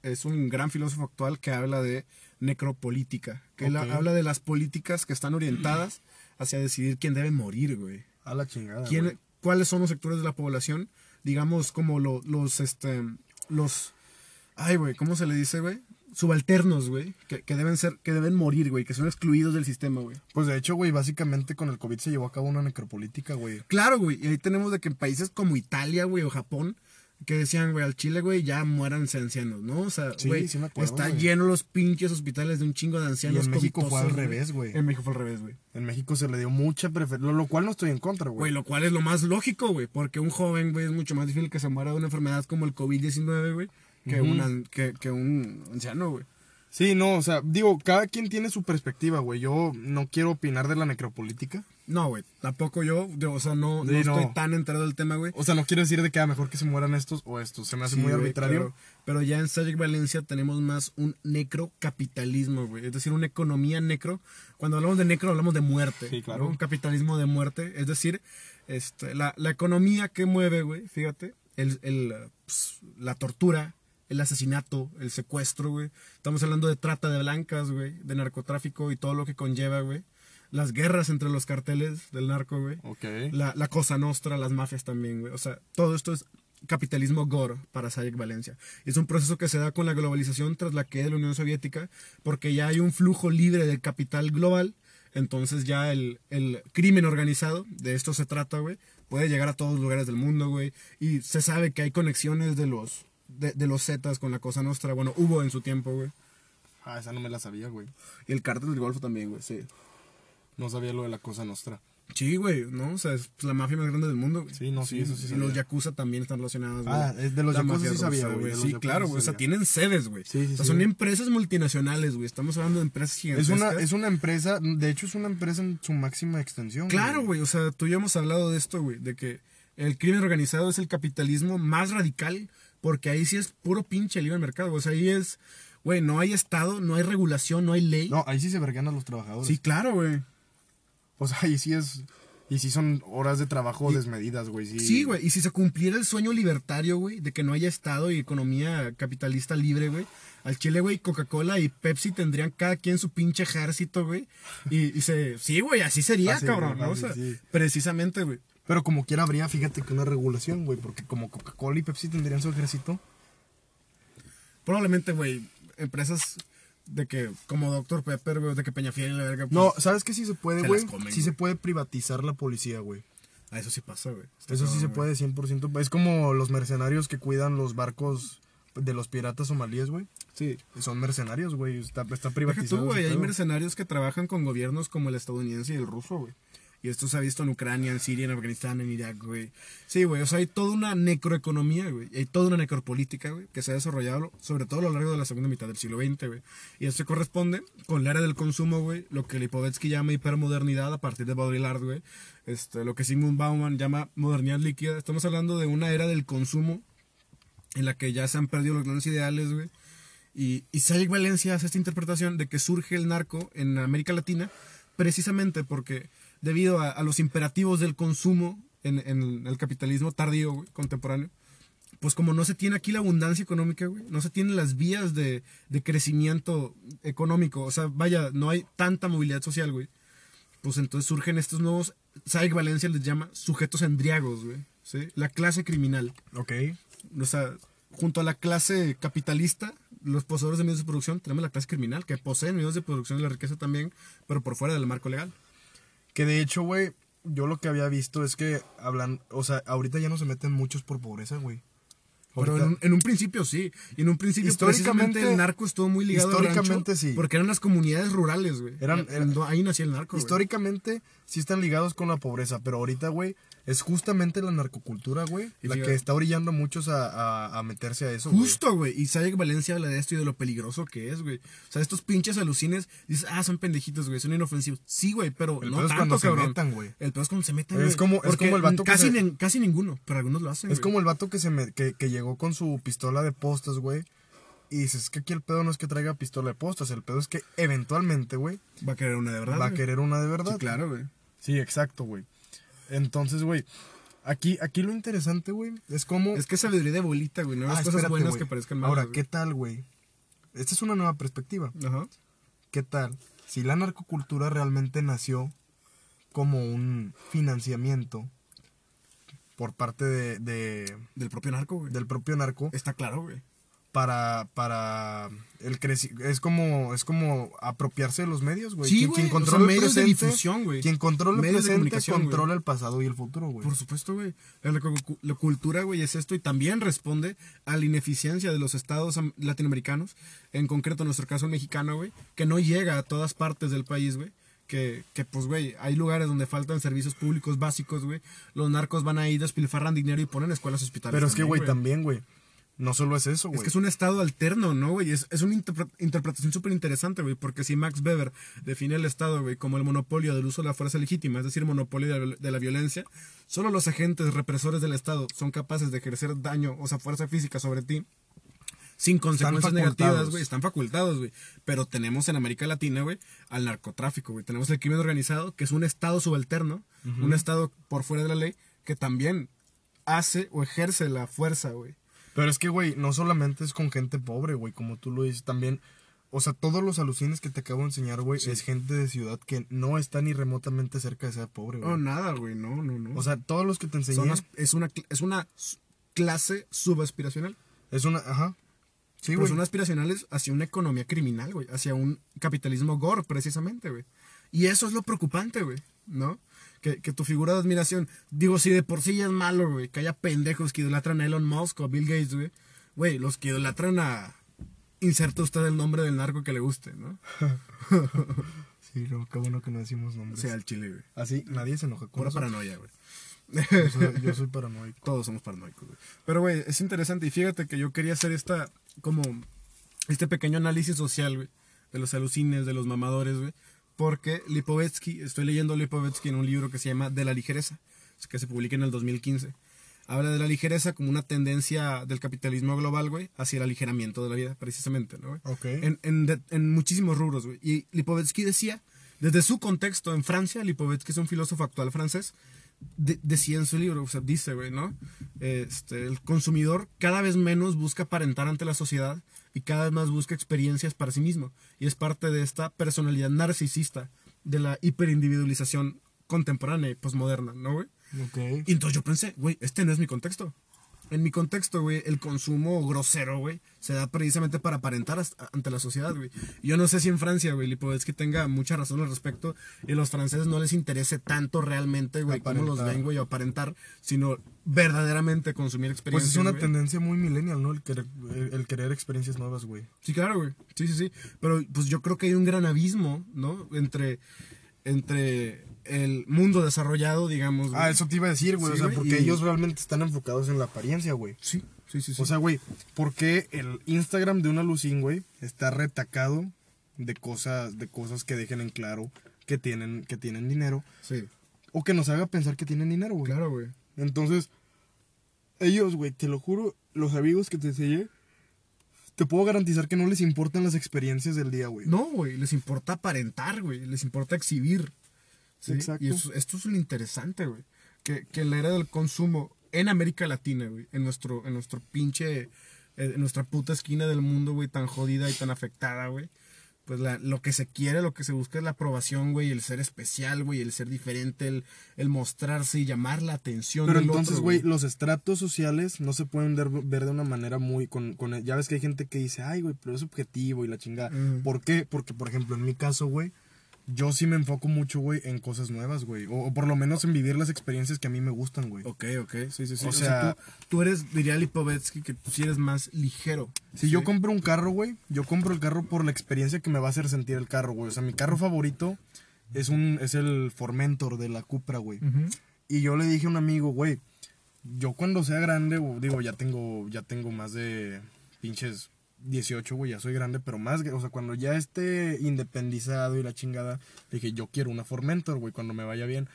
es un gran filósofo actual que habla de necropolítica, que él Ok. habla de las políticas que están orientadas hacia decidir quién debe morir, güey. A la chingada. ¿Quién-. ¿Cuáles son los sectores de la población? Digamos, como lo- los, este, los, ay, güey, ¿cómo se le dice, güey? Subalternos, güey, que, que deben ser, que deben morir, güey, que son excluidos del sistema, güey. Pues de hecho, güey, básicamente con el COVID se llevó a cabo una necropolítica, güey. Claro, güey, y ahí tenemos de que en países como Italia, güey, o Japón, que decían, güey, al Chile, güey, ya muéranse ancianos, ¿no? O sea, Sí, güey, sí me acuerdo, está güey. lleno los pinches hospitales de un chingo de ancianos. Y en México fue al revés, güey. En México fue al revés, güey. En México se le dio mucha preferencia, lo cual no estoy en contra, Güey, güey. lo cual es lo más lógico, güey, porque un joven, güey, es mucho más difícil que se muera de una enfermedad como el COVID-19, güey, que, Ujú. una- que, que un anciano, güey. Sí, no, o sea, digo, cada quien tiene su perspectiva, güey. Yo no quiero opinar de la necropolítica. No, güey, tampoco yo, yo, o sea, no, no Sí, no. estoy tan enterado del tema, güey. O sea, no quiero decir de que a mejor que se mueran estos o estos. Se me hace Sí, muy arbitrario. claro. Pero ya en Sajik Valencia tenemos más un necrocapitalismo, güey. Es decir, una economía necro. Cuando hablamos de necro, hablamos de muerte. Sí, claro. ¿no? Un capitalismo de muerte. Es decir, este, la, la economía que mueve, güey, fíjate, el, el, pues, la tortura, el asesinato, el secuestro, güey. Estamos hablando de trata de blancas, güey, de narcotráfico y todo lo que conlleva, güey. Las guerras entre los carteles del narco, güey. Ok. La, la Cosa Nostra, las mafias también, güey. O sea, todo esto es capitalismo gore para Sayek Valencia. Es un proceso que se da con la globalización tras la caída de la Unión Soviética, porque ya hay un flujo libre del capital global. Entonces ya el, el crimen organizado, de esto se trata, güey, puede llegar a todos los lugares del mundo, güey. Y se sabe que hay conexiones de los, de, de los Zetas con la Cosa Nostra. Bueno, hubo en su tiempo, güey. Ah, esa no me la sabía, güey. Y el cártel del Golfo también, güey, sí. No sabía lo de la cosa nostra. Sí, güey, ¿no? O sea, es la mafia más grande del mundo, güey. Sí, no, sí, eso sí Y sabía. los Yakuza también están relacionados, güey. Ah, es de los La Yakuza mafia sí sabía, güey, Sí, claro, sí güey. O sea, tienen sedes, güey. Sí, sí, o sea, sí. son empresas multinacionales, güey. Estamos hablando de empresas Es gigantescas. una, es una empresa, de hecho es una empresa en su máxima extensión. Claro, güey. O sea, tú y yo hemos hablado de esto, güey. De que el crimen organizado es el capitalismo más radical. Porque ahí sí es puro pinche libre mercado. O sea, ahí es, güey, no hay Estado, no hay regulación, no hay ley. No, ahí sí se vergan a los trabajadores. sí, claro, güey. O sea, ahí sí es. Y sí son horas de trabajo Y- desmedidas, güey. Sí, Sí, güey. Y si se cumpliera el sueño libertario, güey, de que no haya Estado y economía capitalista libre, güey, al Chile, güey, Coca-Cola y Pepsi tendrían cada quien su pinche ejército, güey. Y, y se. Sí, güey, así sería, Así, cabrón, güey, ¿no? O sea, sí. precisamente, güey. Pero como quiera habría, fíjate que una regulación, güey. Porque como Coca-Cola y Pepsi tendrían su ejército. Probablemente, güey, empresas de que, como Dr. Pepper, güey, de que Peñafiel y la verga. pues, No, ¿sabes qué sí se puede, güey? Sí se puede privatizar la policía, güey. A eso sí pasa, güey. Eso sí se güey. puede 100%. Es como los mercenarios que cuidan los barcos de los piratas somalíes, güey. Sí. Son mercenarios, güey. Está, está privatizado. tú, güey, hay mercenarios que trabajan con gobiernos como el estadounidense y el ruso, güey. Y esto se ha visto en Ucrania, en Siria, en Afganistán, en Irak, güey. Sí, güey, o sea, hay toda una necroeconomía, güey. Hay toda una necropolítica, güey, que se ha desarrollado, sobre todo a lo largo de la segunda mitad del siglo XX, güey. Y esto corresponde con la era del consumo, güey, lo que Lipovetsky llama hipermodernidad a partir de Baudrillard, güey. Este, lo que Sigmund Bauman llama modernidad líquida. Estamos hablando de una era del consumo en la que ya se han perdido los grandes ideales, güey. Y, y Sayek Valencia hace esta interpretación de que surge el narco en América Latina precisamente porque debido a, a los imperativos del consumo en, en el capitalismo tardío, güey, contemporáneo, pues como no se tiene aquí la abundancia económica, güey, no se tienen las vías de, de crecimiento económico, o sea, vaya, no hay tanta movilidad social, güey. Pues entonces surgen estos nuevos, Saik Valencia les llama sujetos endriagos, güey, ¿sí? La clase criminal. Ok. O sea, junto a la clase capitalista, los poseedores de medios de producción, tenemos la clase criminal, que poseen medios de producción de la riqueza también, pero por fuera del marco legal. Que de hecho, güey, yo lo que había visto es que hablan, o sea, ahorita ya no se meten muchos por pobreza, güey. Pero en un, en un principio sí. Y en un principio Históricamente- el narco estuvo muy ligado al históricamente rancho, sí. Porque eran las comunidades rurales, güey. Eran- en- ahí nació el narco. Históricamente sí están ligados con la pobreza, pero ahorita, güey, es justamente la narcocultura, güey, la que está orillando a muchos a, a- a meterse a eso. Justo, güey. Y Sayek Valencia habla de esto y de lo peligroso que es, güey. O sea, estos pinches alucines, dices, ah, son pendejitos, güey, son inofensivos. Sí, güey, pero El no pedo es tanto, cuando se cabrón. metan, güey. El pedo es cuando se meten, Es como- es como el vato que casi, se- casi ninguno, pero algunos lo hacen, Es como el vato que se me, que, que llegó con su pistola de postas, güey. Y dices, es que aquí el pedo no es que traiga pistola de postas, el pedo es que eventualmente, güey, Va a querer una de verdad, va a querer una de verdad. Sí, claro, güey. Sí, exacto, güey. Entonces, güey, aquí, aquí lo interesante, güey, es como... Es que sabiduría de bolita, güey. No Ah, cosas espérate, buenas que parezcan malas. Ahora. ¿qué tal, güey? Esta es una nueva perspectiva. Ajá. ¿Qué tal? Si la narcocultura realmente nació como un financiamiento por parte de, de- Del propio narco, güey. del propio narco Está claro, güey. Para para el creci es como es como apropiarse de los medios, güey. Sí, Quien- quien o sea, controla el medios de presente, difusión, güey. Quien controla el Medios de presente controla el pasado y el futuro, güey. Por supuesto, güey. La, la- la cultura, güey, es esto y también responde a la ineficiencia de los estados am- latinoamericanos, en concreto en nuestro caso el mexicano, güey, que no llega a todas partes del país, güey. Que, que, pues, güey, hay lugares donde faltan servicios públicos básicos, güey. Los narcos van ahí, despilfarran dinero y ponen escuelas hospitalarias. Pero es que, güey, también, güey. No solo es eso, güey. Es que es un estado alterno, ¿no, güey? Es, es una interpre- interpretación súper interesante, güey, porque si Max Weber define el estado, güey, como el monopolio del uso de la fuerza legítima, es decir, monopolio de la, de la violencia, solo los agentes represores del estado son capaces de ejercer daño, o sea, fuerza física sobre ti, sin consecuencias negativas, güey, están facultados, güey. Pero tenemos en América Latina, güey, al narcotráfico, güey. Tenemos el crimen organizado, que es un estado subalterno, un estado por fuera de la ley, que también hace o ejerce la fuerza, güey. Pero es que, güey, no solamente es con gente pobre, güey, como tú lo dices, también, o sea, todos los alucines que te acabo de enseñar, güey, es gente de ciudad que no está ni remotamente cerca de ser pobre, güey. No, nada, güey, no, no, no. o sea, todos los que te enseñé Son es, una, es una clase subaspiracional. es una, ajá. Sí, pero güey. son aspiracionales hacia una economía criminal, güey. Hacia un capitalismo gore, precisamente, güey. Y eso es lo preocupante, güey, ¿no? Que, que tu figura de admiración, digo, si de por sí ya es malo, güey, que haya pendejos que idolatran a Elon Musk o a Bill Gates, güey. Güey, los que idolatran a... Inserte usted el nombre del narco que le guste, ¿no? Sí, no, qué bueno que no decimos nombres. sea, el chile, güey. Así, nadie se enoja con Pura paranoia, güey. Yo soy, yo soy paranoico. Todos somos paranoicos, güey. Pero, güey, es interesante. Y fíjate que yo quería hacer esta, como, este pequeño análisis social, güey. De los alucines, de los mamadores, güey. Porque Lipovetsky, estoy leyendo Lipovetsky en un libro que se llama De la ligereza, que se publica en el 2015. Habla de la ligereza como una tendencia del capitalismo global, güey, hacia el aligeramiento de la vida, precisamente, ¿no, güey? Ok. En, en, de- en muchísimos rubros, güey. Y Lipovetsky decía, desde su contexto en Francia, Lipovetsky es un filósofo actual francés, de- decía en su libro, o sea, dice, güey, ¿no? Este, el consumidor cada vez menos busca aparentar ante la sociedad y cada vez más busca experiencias para sí mismo. Y es parte de esta personalidad narcisista de la hiperindividualización contemporánea y posmoderna, ¿no, güey? Ok. Y entonces yo pensé, güey, este no es mi contexto. En mi contexto, güey, el consumo grosero, güey, se da precisamente para aparentar hasta- ante la sociedad, güey. Yo no sé si en Francia, güey, Lipovetsky tenga mucha razón al respecto y a los franceses no les interese tanto realmente, güey, cómo los ven, güey, o aparentar, sino verdaderamente consumir Pues experiencias. es una tendencia muy millennial, ¿no? El querer, el, el querer experiencias nuevas, güey. Sí, claro, güey. Sí, sí, sí. Pero pues yo creo que hay un gran abismo, ¿no? Entre, entre el mundo desarrollado, digamos. Ah, eso te iba a decir, güey. Sí, o sea, güey, porque y- ellos realmente están enfocados en la apariencia, güey. Sí, sí, sí. sí. O sea, güey, ¿por qué el Instagram de una Lucín, güey, está retacado de cosas, de cosas que dejen en claro que tienen, que tienen dinero? sí, O que nos haga pensar que tienen dinero, güey. claro, güey. Entonces, ellos, güey, te lo juro, los amigos que te enseñé, te puedo garantizar que no les importan las experiencias del día, güey. No, güey, les importa aparentar, güey, les importa exhibir. ¿Sí? Exacto. Y eso- esto es lo interesante, güey. Que, que la era del consumo en América Latina, güey, en nuestro, en nuestro pinche, eh, en nuestra puta esquina del mundo, güey, tan jodida y tan afectada, güey. Pues la- lo que se quiere, lo que se busca es la aprobación, güey, el ser especial, güey, el ser diferente, el, el mostrarse y llamar la atención. Pero del entonces, güey, los estratos sociales no se pueden ver, ver de una manera muy... Con, con, ya ves que hay gente que dice, ay, güey, pero es objetivo y la chingada. Ujú. ¿Por qué? Porque, por ejemplo, en mi caso, güey, yo sí me enfoco mucho, güey, en cosas nuevas, güey. O, o por lo menos en vivir las experiencias que a mí me gustan, güey. Ok, ok, sí, sí, sí. O O, sea- sea, tú, tú eres, diría Lipovetsky, que tú sí eres más ligero. Si yo compro un carro, güey, yo compro el carro por la experiencia que me va a hacer sentir el carro, güey. O sea, mi carro favorito es un es el Formentor de la Cupra, güey. Y yo le dije a un amigo, güey, yo cuando sea grande, o digo, ya tengo ya tengo más de pinches 18, güey, ya soy grande, pero más, o sea, cuando ya esté independizado y la chingada, dije, yo quiero una Formentor, güey, cuando me vaya bien.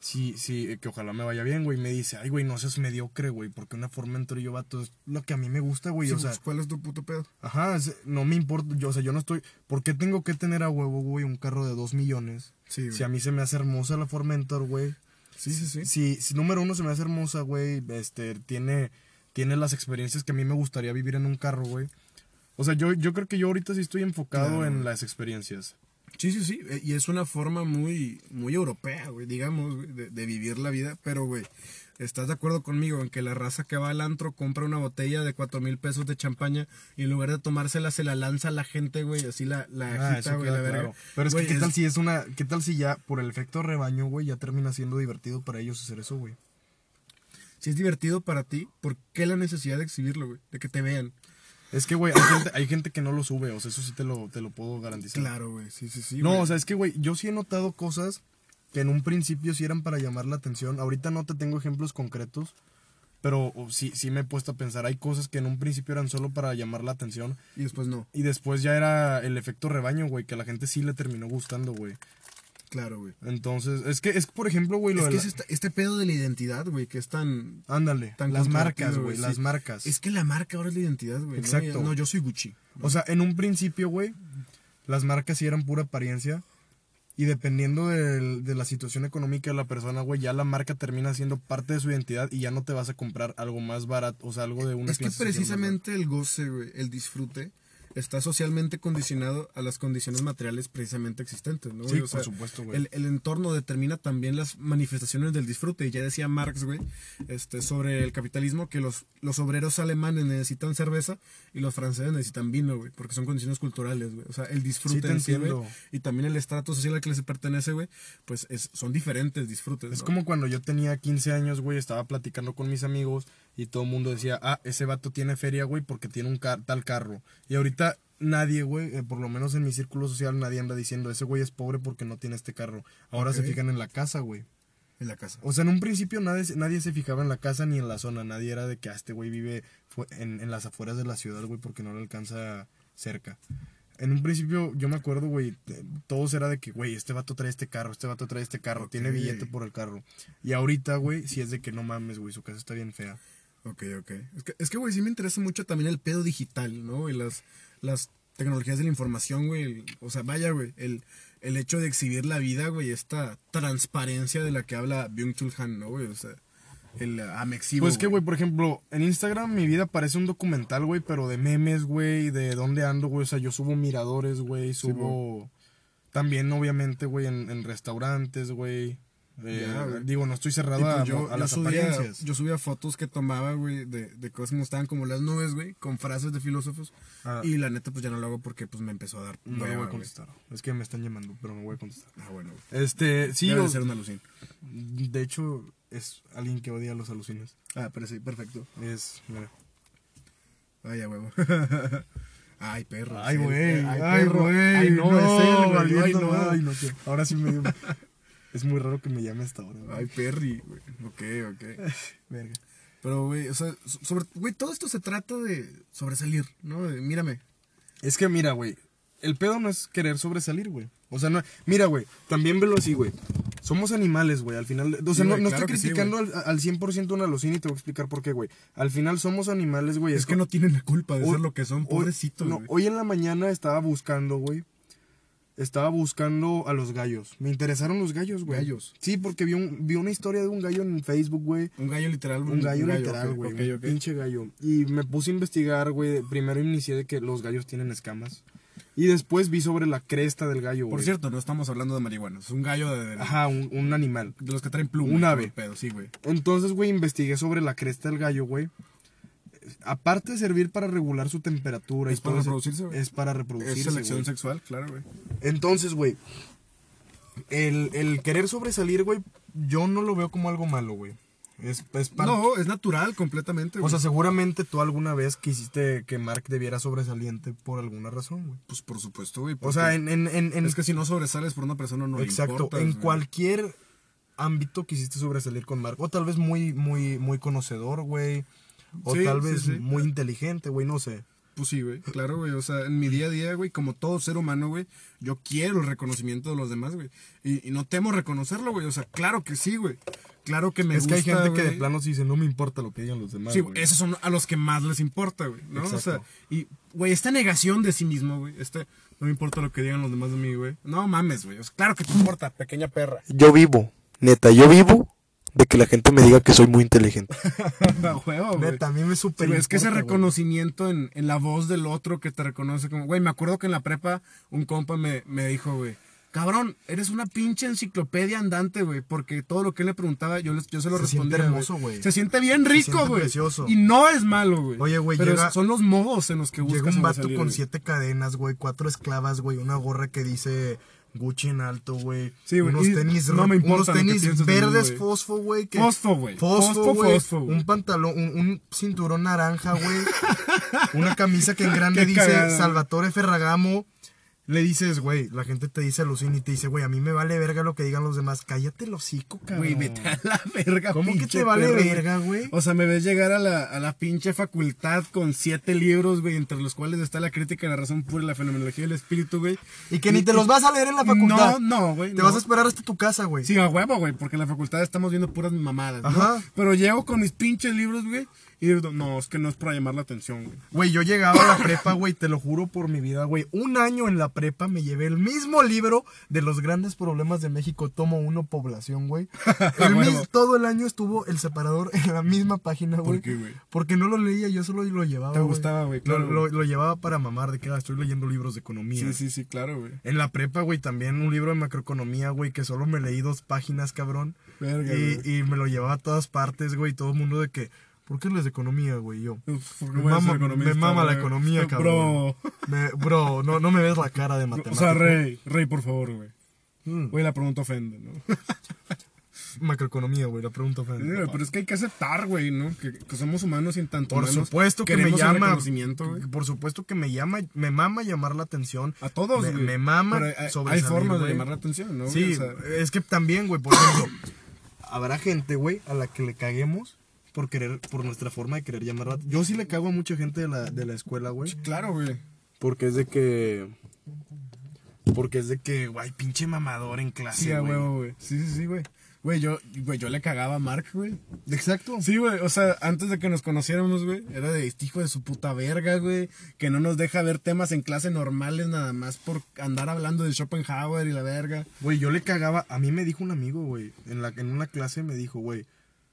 Sí, sí, que ojalá me vaya bien, güey. Me dice, ay, güey, no seas mediocre, güey, porque una Formentor y yo, vato, es lo que a mí me gusta, güey. Sí, o sea, pues, ¿cuál es tu puto pedo? Ajá, es- no me importa, yo, o sea, yo no estoy, ¿por qué tengo que tener a huevo, güey, un carro de 2 millones? Sí, güey. Si a mí se me hace hermosa la Formentor, güey. Sí, sí, sí. Si, si número uno se me hace hermosa, güey, este, tiene, tiene las experiencias que a mí me gustaría vivir en un carro, güey. O sea, yo, yo creo que yo ahorita sí estoy enfocado Claro. en las experiencias. Sí, sí, sí. eh, Y es una forma muy, muy europea, güey, digamos, güey, de, de vivir la vida. Pero, güey, ¿estás de acuerdo conmigo en que la raza que va al antro compra una botella de cuatro mil pesos de champaña y en lugar de tomársela se la lanza a la gente, güey, así la, la Ah, agita, güey, la verga? claro. Pero es Güey, que, ¿qué tal si es una, qué tal si ya, por el efecto rebaño, güey, ya termina siendo divertido para ellos hacer eso, güey? Si es divertido para ti, ¿por qué la necesidad de exhibirlo, güey? De que te vean. Es que, güey, hay gente, hay gente que no lo sube, o sea, eso sí te lo, te lo puedo garantizar. Claro, güey, sí, sí, sí. No, o sea, es que, güey, yo sí he notado cosas que en un principio sí eran para llamar la atención. Ahorita no te tengo ejemplos concretos, pero o, sí, sí me he puesto a pensar. Hay cosas que en un principio eran solo para llamar la atención Y después no. y después ya era el efecto rebaño, güey, que a la gente sí le terminó gustando, güey. Claro, güey. Entonces, es que, es por ejemplo, güey, lo Es de que la- es este, este pedo de la identidad, güey, que es tan... Ándale, tan las marcas, güey, sí. las marcas. Es que la marca ahora es la identidad, güey. Exacto. No, yo soy Gucci. O sea, en un principio, güey, las marcas sí eran pura apariencia. Y dependiendo del- de la situación económica de la persona, güey, ya la marca termina siendo parte de su identidad y ya no te vas a comprar algo más barato, o sea, algo de una Es que precisamente el goce, güey, el disfrute, está socialmente condicionado a las condiciones materiales precisamente existentes, ¿no? Sí? O por supuesto, güey. El, el entorno determina también las manifestaciones del disfrute. Y ya decía Marx, güey, este, sobre el capitalismo, que los, los obreros alemanes necesitan cerveza y los franceses necesitan vino, güey, porque son condiciones culturales, güey. O sea, el disfrute Sí, en sí, güey, y también el estrato social al que se pertenece, güey, pues es, son diferentes disfrutes. Es ¿no? como cuando yo tenía 15 años, güey, estaba platicando con mis amigos y todo el mundo decía, ah, ese vato tiene feria, güey, porque tiene un car- tal carro. Y ahorita nadie, güey, eh, por lo menos en mi círculo social, nadie anda diciendo, ese güey es pobre porque no tiene este carro. Ahora se fijan en la casa, güey. en la casa. O sea, en un principio nadie, se- nadie se fijaba en la casa ni en la zona. Nadie era de que ah, este güey vive en, en las afueras de la ciudad, güey, porque no le alcanza cerca. En un principio, yo me acuerdo, güey, todos era de que, güey, este vato trae este carro, este vato trae este carro, tiene billete por el carro. Y ahorita, güey, sí es de que no mames, güey, su casa está bien fea. Ok, ok. Es que, es que, güey, sí me interesa mucho también el pedo digital, ¿no? Y las, las tecnologías de la información, güey. el- O sea, vaya, güey, el, el hecho de exhibir la vida, güey, esta transparencia de la que habla Byung-Chul Han, ¿no, güey? O sea, el amexivo. Pues que, güey, por ejemplo, en Instagram mi vida parece un documental, güey, pero de memes, güey, de dónde ando, güey. O sea, yo subo miradores, güey, subo también, obviamente, güey, en, en restaurantes, güey. Ya, güey. digo, no estoy cerrado pues, a, yo, a yo las subía, apariencias. yo subía fotos que tomaba, güey, de, de cosas que estaban como las nubes, güey, con frases de filósofos. Ah. Y la neta, pues ya no lo hago porque pues me empezó a dar. No voy a contestar. Es que me están llamando, pero no voy a contestar. Ah, bueno, güey. Este, sí, Debe o- de ser una alucin. de hecho, es alguien que odia los alucines. Ah, pero sí, perfecto. Es, mira. Ay, a huevo. Ay, perro. Ay, güey, eh, ay, güey. Ay, no, no, güey. valiendo, Ay, no. ay, no, Ahora sí me dio. es muy raro que me llame hasta ahora. güey. Ay, Perry, güey. Ok, ok. Verga. Pero, güey, o sea, so- sobre, güey, todo esto se trata de sobresalir, ¿no? De, mírame. Es que mira, güey, el pedo no es querer sobresalir, güey. O sea, no, mira, güey, también velo así, güey. Somos animales, güey, al final. O sea, Sí, no, claro estoy sí, criticando al, al 100% una alucina y te voy a explicar por qué, güey. Al final somos animales, güey. Es que no tienen la culpa de Hoy- ser lo que son, hoy- pobrecitos, no, hoy en la mañana estaba buscando, güey. Estaba buscando a los gallos. Me interesaron los gallos, güey. Gallos. Sí, porque vi, un, vi una historia de un gallo en Facebook, güey. Un gallo literal. Un gallo literal, güey. pinche gallo. Y me puse a investigar, güey. Primero inicié de que los gallos tienen escamas. Y después vi sobre la cresta del gallo, güey. Por cierto, no estamos hablando de marihuana. Es un gallo de, de- Ajá, un, un animal. de los que traen pluma. Un ave. Pedo, sí, güey. Entonces, güey, investigué sobre la cresta del gallo, güey. Aparte de servir para regular su temperatura Es y para todo reproducirse, güey. Es para reproducirse. Es selección sexual, claro, güey. Entonces, güey, el, el querer sobresalir, güey, yo no lo veo como algo malo, güey. Es, es parte- No, es natural completamente, O sea, seguramente tú alguna vez quisiste que Mark debiera sobresaliente por alguna razón, güey. pues por supuesto, güey. O sea, en... en, en, Es que si no sobresales por una persona no exacto, importas, en cualquier ámbito quisiste sobresalir con Mark. O tal vez muy, muy, muy conocedor, güey. O Sí, tal vez sí. muy inteligente, güey, no sé. Pues sí, güey. Claro, güey. O sea, en mi día a día, güey, como todo ser humano, güey, yo quiero el reconocimiento de los demás, güey. Y, y no temo reconocerlo, güey. O sea, claro que sí, güey. Claro que me es que hay gusta, gente que de plano sí dice, no me importa lo que digan los demás. Sí, güey". esos son a los que más les importa, güey, ¿no? O sea, y, güey, esta negación de sí mismo, güey, este, no me importa lo que digan los demás de mí, güey. No mames, güey, o sea, claro que te importa, pequeña perra. Yo vivo, neta, yo vivo de que la gente me diga que soy muy inteligente. Huevo, güey. Neta, a mí me Sí, super güey, es que ese güey. reconocimiento en, en la voz del otro que te reconoce como, güey, me acuerdo que en la prepa un compa me, me dijo, güey, cabrón, eres una pinche enciclopedia andante, güey, porque todo lo que él le preguntaba yo, les- yo se lo Se respondía. siente hermoso, güey. Se siente bien rico, güey. precioso. Y no es malo, güey. Oye, güey, Pero llega- son los modos en los que buscas Llega un vato con güey. siete cadenas, güey, cuatro esclavas, güey, una gorra que dice Gucci en alto, güey. Sí, güey, Unos y tenis, no me unos importa que tenis verdes fosfo, güey. Fosfo, güey. Fosfo, Fosfo, güey. fosfo, güey. Un pantalón, un, un cinturón naranja, güey. una camisa que en grande Qué dice cagada. Salvatore Ferragamo. Le dices, güey, la gente te dice alucina y te dice, güey, a mí me vale verga lo que digan los demás. Cállate el hocico, cabrón. Güey, vete a la verga, ¿Cómo que te vale perro, verga, güey? O sea, me ves llegar a la, a la pinche facultad con siete libros, güey, entre los cuales está la crítica, la razón pura y la fenomenología del espíritu, güey. Y que ni te los vas a leer en la facultad. No, no, güey. Te no. vas a esperar hasta tu casa, güey. Sí, a huevo, güey, porque en la facultad estamos viendo puras mamadas, ¿no? Ajá. Pero llego con mis pinches libros, güey, y no, es que no es para llamar la atención, güey. Güey, yo llegaba a la prepa, güey, te lo juro por mi vida, güey. Un año en la prepa me llevé el mismo libro de los grandes problemas de México, tomo uno, población, güey. El Huevo. mis- todo el año estuvo el separador en la misma página, güey. qué, güey? Porque no lo leía, yo solo lo llevaba. Te gustaba, güey, claro, Lo, lo- lo llevaba para mamar, de que ah, estoy leyendo libros de economía. Sí, sí, sí, claro, güey. En la prepa, güey, también un libro de macroeconomía, güey, que solo me leí dos páginas, cabrón. Verga, y, güey. y me lo llevaba a todas partes, güey, todo el mundo de que, ¿por qué lees economía, güey? Yo. Uf, ¿por qué Me mama, economista, me mama la economía, Bro. cabrón. Me- bro, no, no me ves la cara de O matemático. sea, Rey, Rey, por favor, güey. Mm, Güey, la pregunta ofende, ¿no? macroeconomía, güey, la pregunta Sí, ofende. güey, pero es que hay que aceptar, güey, ¿no? Que, que somos humanos y en tanto Por supuesto que me llama. Por supuesto que me llama, me mama llamar la atención. A todos, me, güey. me mama Pero hay- formas de llamar la atención, ¿no? Sí, O sea, es que también, güey, por ejemplo, habrá gente, güey, a la que le caguemos por querer, por nuestra forma de querer llamar la Yo sí le cago a mucha gente de la, de la escuela, güey. claro, güey. Porque es de que. Porque es de que, güey, pinche mamador en clase. Sí, güey. güey. Sí, sí, sí, güey. Güey, yo, güey, yo le cagaba a Mark, güey. Exacto. Sí, güey, o sea, antes de que nos conociéramos, güey, era de este hijo de su puta verga, güey, que no nos deja ver temas en clase normales nada más por andar hablando de Schopenhauer y la verga. Güey, yo le cagaba. A mí me dijo un amigo, güey. En, la, en una clase me dijo, güey,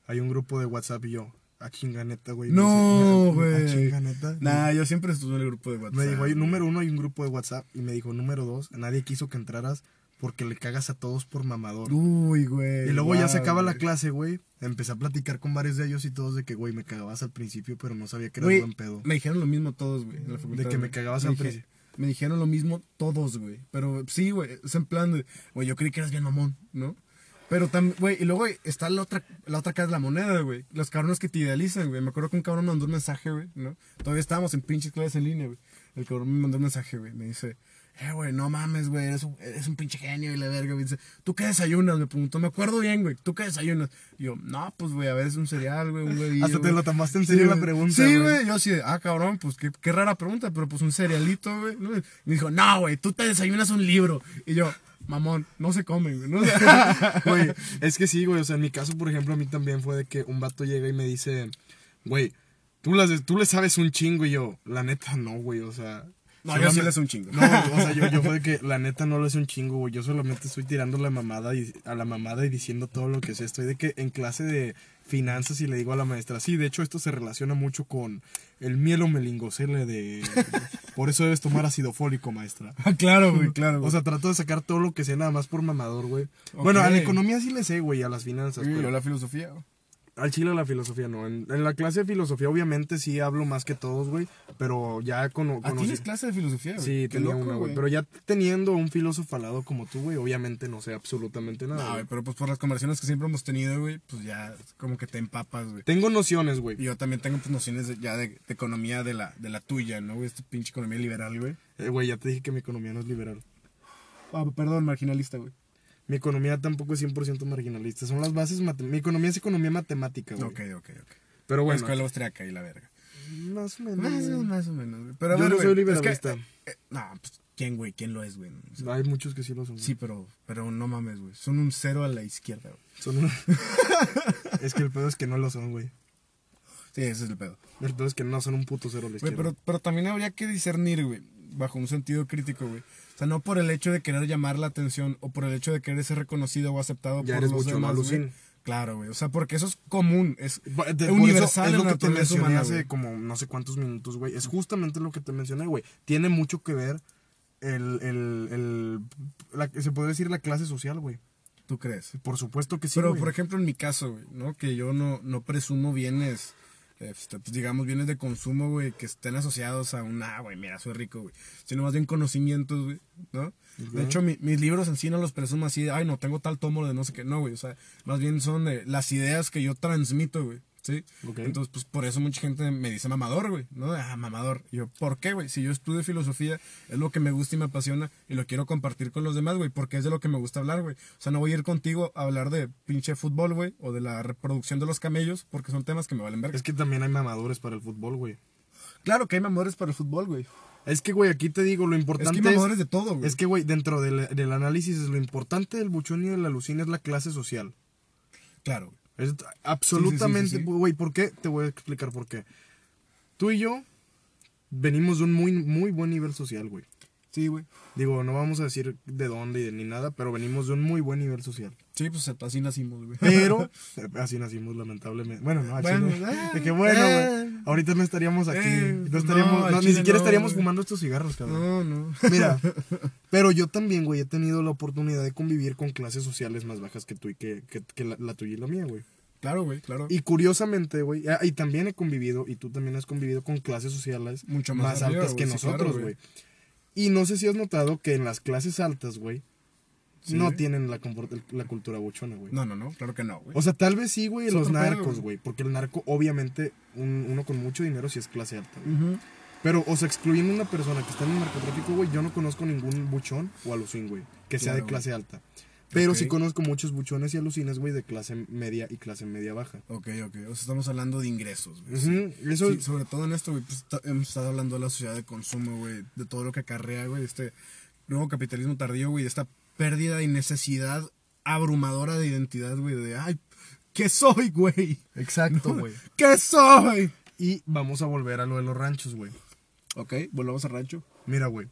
hay un grupo de WhatsApp y yo, a chinganeta, güey. No, dice, güey. A chinganeta. Nah, yo siempre estuve en el grupo de WhatsApp. Me dijo, "Hay- número uno, hay un grupo de WhatsApp. Y me dijo, número dos, nadie quiso que entraras porque le cagas a todos por mamador. Uy, güey. Y luego ya se acaba la clase, güey. Empecé a platicar con varios de ellos y todos de que, güey, me cagabas al principio, pero no sabía que eras buen pedo. me dijeron lo mismo todos, güey, en la facultad. De que me cagabas Me al principio. Me dijeron lo mismo todos, güey. Pero sí, güey, es en plan güey, yo creí que eras bien mamón, ¿no? Pero también, güey, y luego güey, está la otra, la otra cara de la moneda, güey. Los cabrones que te idealizan, güey. Me acuerdo que un cabrón me mandó un mensaje, güey, ¿no? Todavía estábamos en pinches clases en línea, güey. El cabrón me mandó un mensaje, güey. Me dice, eh, güey, no mames, güey, eres un, eres un pinche genio y la verga, güey. Dice, ¿tú qué desayunas? Me preguntó, me acuerdo bien, güey, ¿tú qué desayunas? Y yo, no, pues, güey, a veces un cereal, güey, un huevillo. Hasta te güey". lo tomaste en serio la pregunta, Sí, güey. Yo así de, ah, cabrón, pues qué, qué rara pregunta, pero pues un cerealito, güey. ¿no? Y me dijo, no, güey, tú te desayunas un libro. Y yo, mamón, no se comen, güey. ¿no? Güey, es que sí, güey. O sea, en mi caso, por ejemplo, a mí también fue de que un vato llega y me dice, güey, tú, las, tú le sabes un chingo y yo, la neta no, güey. O sea. No, yo sí le sé un chingo. No, o sea, yo, yo fue de que la neta no le sé un chingo, güey. Yo solamente estoy tirando la mamada y, a la mamada y diciendo todo lo que sé. Estoy de que en clase de finanzas y le digo a la maestra, sí, de hecho esto se relaciona mucho con el mielo melingocele de... Por eso debes tomar ácido fólico, maestra. Ah, claro, güey, claro. O sea, trato de sacar todo lo que sé nada más por mamador, güey. Bueno, a la economía sí le sé, güey, a las finanzas. güey, pero yo la filosofía. Al chile la filosofía no. En, en la clase de filosofía obviamente sí hablo más que todos, güey. Pero ya con... ¿Ah, tienes clase de filosofía, güey? Sí, Qué tenía loco, una, güey. Pero ya teniendo un filósofo al lado como tú, güey, obviamente no sé absolutamente nada. No, güey. pero pues por las conversaciones que siempre hemos tenido, güey, pues ya como que te empapas, güey. Tengo nociones, güey. Y yo también tengo pues nociones de- ya de, de economía de la, de la tuya, ¿no, güey? Esta pinche economía liberal, güey. Eh, Güey, ya te dije que mi economía no es liberal. Ah, perdón, marginalista, güey. Mi economía tampoco es 100% marginalista. Son las bases... Mi economía es economía matemática, güey. Ok, ok, ok. Pero Bueno, bueno, escuela austriaca y la verga. más o menos. Más, güey. o- más o menos, güey. Pero a Yo ver, no güey, soy es que, liberalista. eh, eh, no, pues, ¿quién, güey? ¿Quién lo es, güey? O sea, Hay muchos que sí lo son. güey. sí, pero, pero no mames, güey. Son un cero a la izquierda, güey. Son una- es que el pedo es que no lo son, güey. Sí, ese es el pedo. El pedo es que no son un puto cero a la Güey, izquierda. pero, pero también habría que discernir, güey, bajo un sentido crítico, güey. O sea, no por el hecho de querer llamar la atención o por el hecho de querer ser reconocido o aceptado Ya por eres los mucho demás, más güey. Claro, güey. O sea, porque eso es común, es de- universal eso es lo que te mencioné hace güey. como no sé cuántos minutos, güey. Es justamente lo que te mencioné, güey. Tiene mucho que ver el, el, el la- se puede decir la clase social, güey. ¿Tú crees? Por supuesto que sí, Pero, güey. por ejemplo, en mi caso, güey, ¿no? Que yo no, no presumo bienes, este, pues, digamos, bienes de consumo, güey, que estén asociados a un, ah, güey, mira, soy rico, güey. Sino más bien conocimientos, güey, ¿no? De hecho, mi- mis libros en sí no los presumo así, de, ay, no, tengo tal tomo de no sé qué. No, güey, o sea, más bien son eh, las ideas que yo transmito, güey. ¿Sí? Entonces, pues por eso mucha gente me dice mamador, güey, ¿no? Ah, mamador. Y yo, ¿por qué, güey? Si yo estudio filosofía, es lo que me gusta y me apasiona y lo quiero compartir con los demás, güey, porque es de lo que me gusta hablar, güey. O sea, no voy a ir contigo a hablar de pinche fútbol, güey, o de la reproducción de los camellos, porque son temas que me valen verga. Es que también hay mamadores para el fútbol, güey. Claro que hay mamadores para el fútbol, güey. Es que, güey, aquí te digo, lo Es importante que hay es... mamadores de todo, güey. Es que, güey, dentro del, del análisis, lo importante del buchón y de la lucina es la clase social. Claro, güey. Es absolutamente, sí, sí. güey, ¿por qué? Te voy a explicar por qué. Tú y yo venimos de un muy, muy buen nivel social, güey. Sí, güey. Digo, no vamos a decir de dónde ni nada, pero venimos de un muy buen nivel social. Sí, pues así nacimos, güey. Pero, así nacimos lamentablemente. Bueno, no, al Bueno, no. ah, De que bueno, güey. Ahorita no estaríamos aquí. Eh, no estaríamos, no, al no, ni siquiera estaríamos güey. fumando estos cigarros, cabrón. No, no. Mira, pero yo también, güey, he tenido la oportunidad de convivir con clases sociales más bajas que tú y que, que, que la, la tuya y la mía, güey. Claro, güey, claro. Y curiosamente, güey, ah, y también he convivido, y tú también has convivido con clases sociales Mucho más arriba, altas que sí, nosotros, claro, güey. y no sé si has notado que en las clases altas, güey, Sí, no güey. tienen la, la cultura buchona, güey. No, no, no, claro que no, güey. O sea, tal vez sí, güey, Es los pedo, narcos, güey. Porque el narco, obviamente, un- uno con mucho dinero sí es clase alta, güey. Pero, o sea, excluyendo una persona que está en el narcotráfico, güey, yo no conozco ningún buchón o alucín, güey, que sea de clase alta. Pero sí conozco muchos buchones y alucines, güey, de clase media y clase media baja. Ok, ok. O sea, estamos hablando de ingresos, güey. Eso, Sí, sobre todo en esto, güey, pues, hemos estado hablando de la sociedad de consumo, güey, de todo lo que acarrea, güey, este nuevo capitalismo tardío, güey, de esta pérdida y necesidad abrumadora de identidad, güey, de, ay, ¿qué soy, güey? Exacto, güey. ¿Qué soy? Y vamos a volver a lo de los ranchos, güey. Ok, volvamos al rancho. Mira, güey.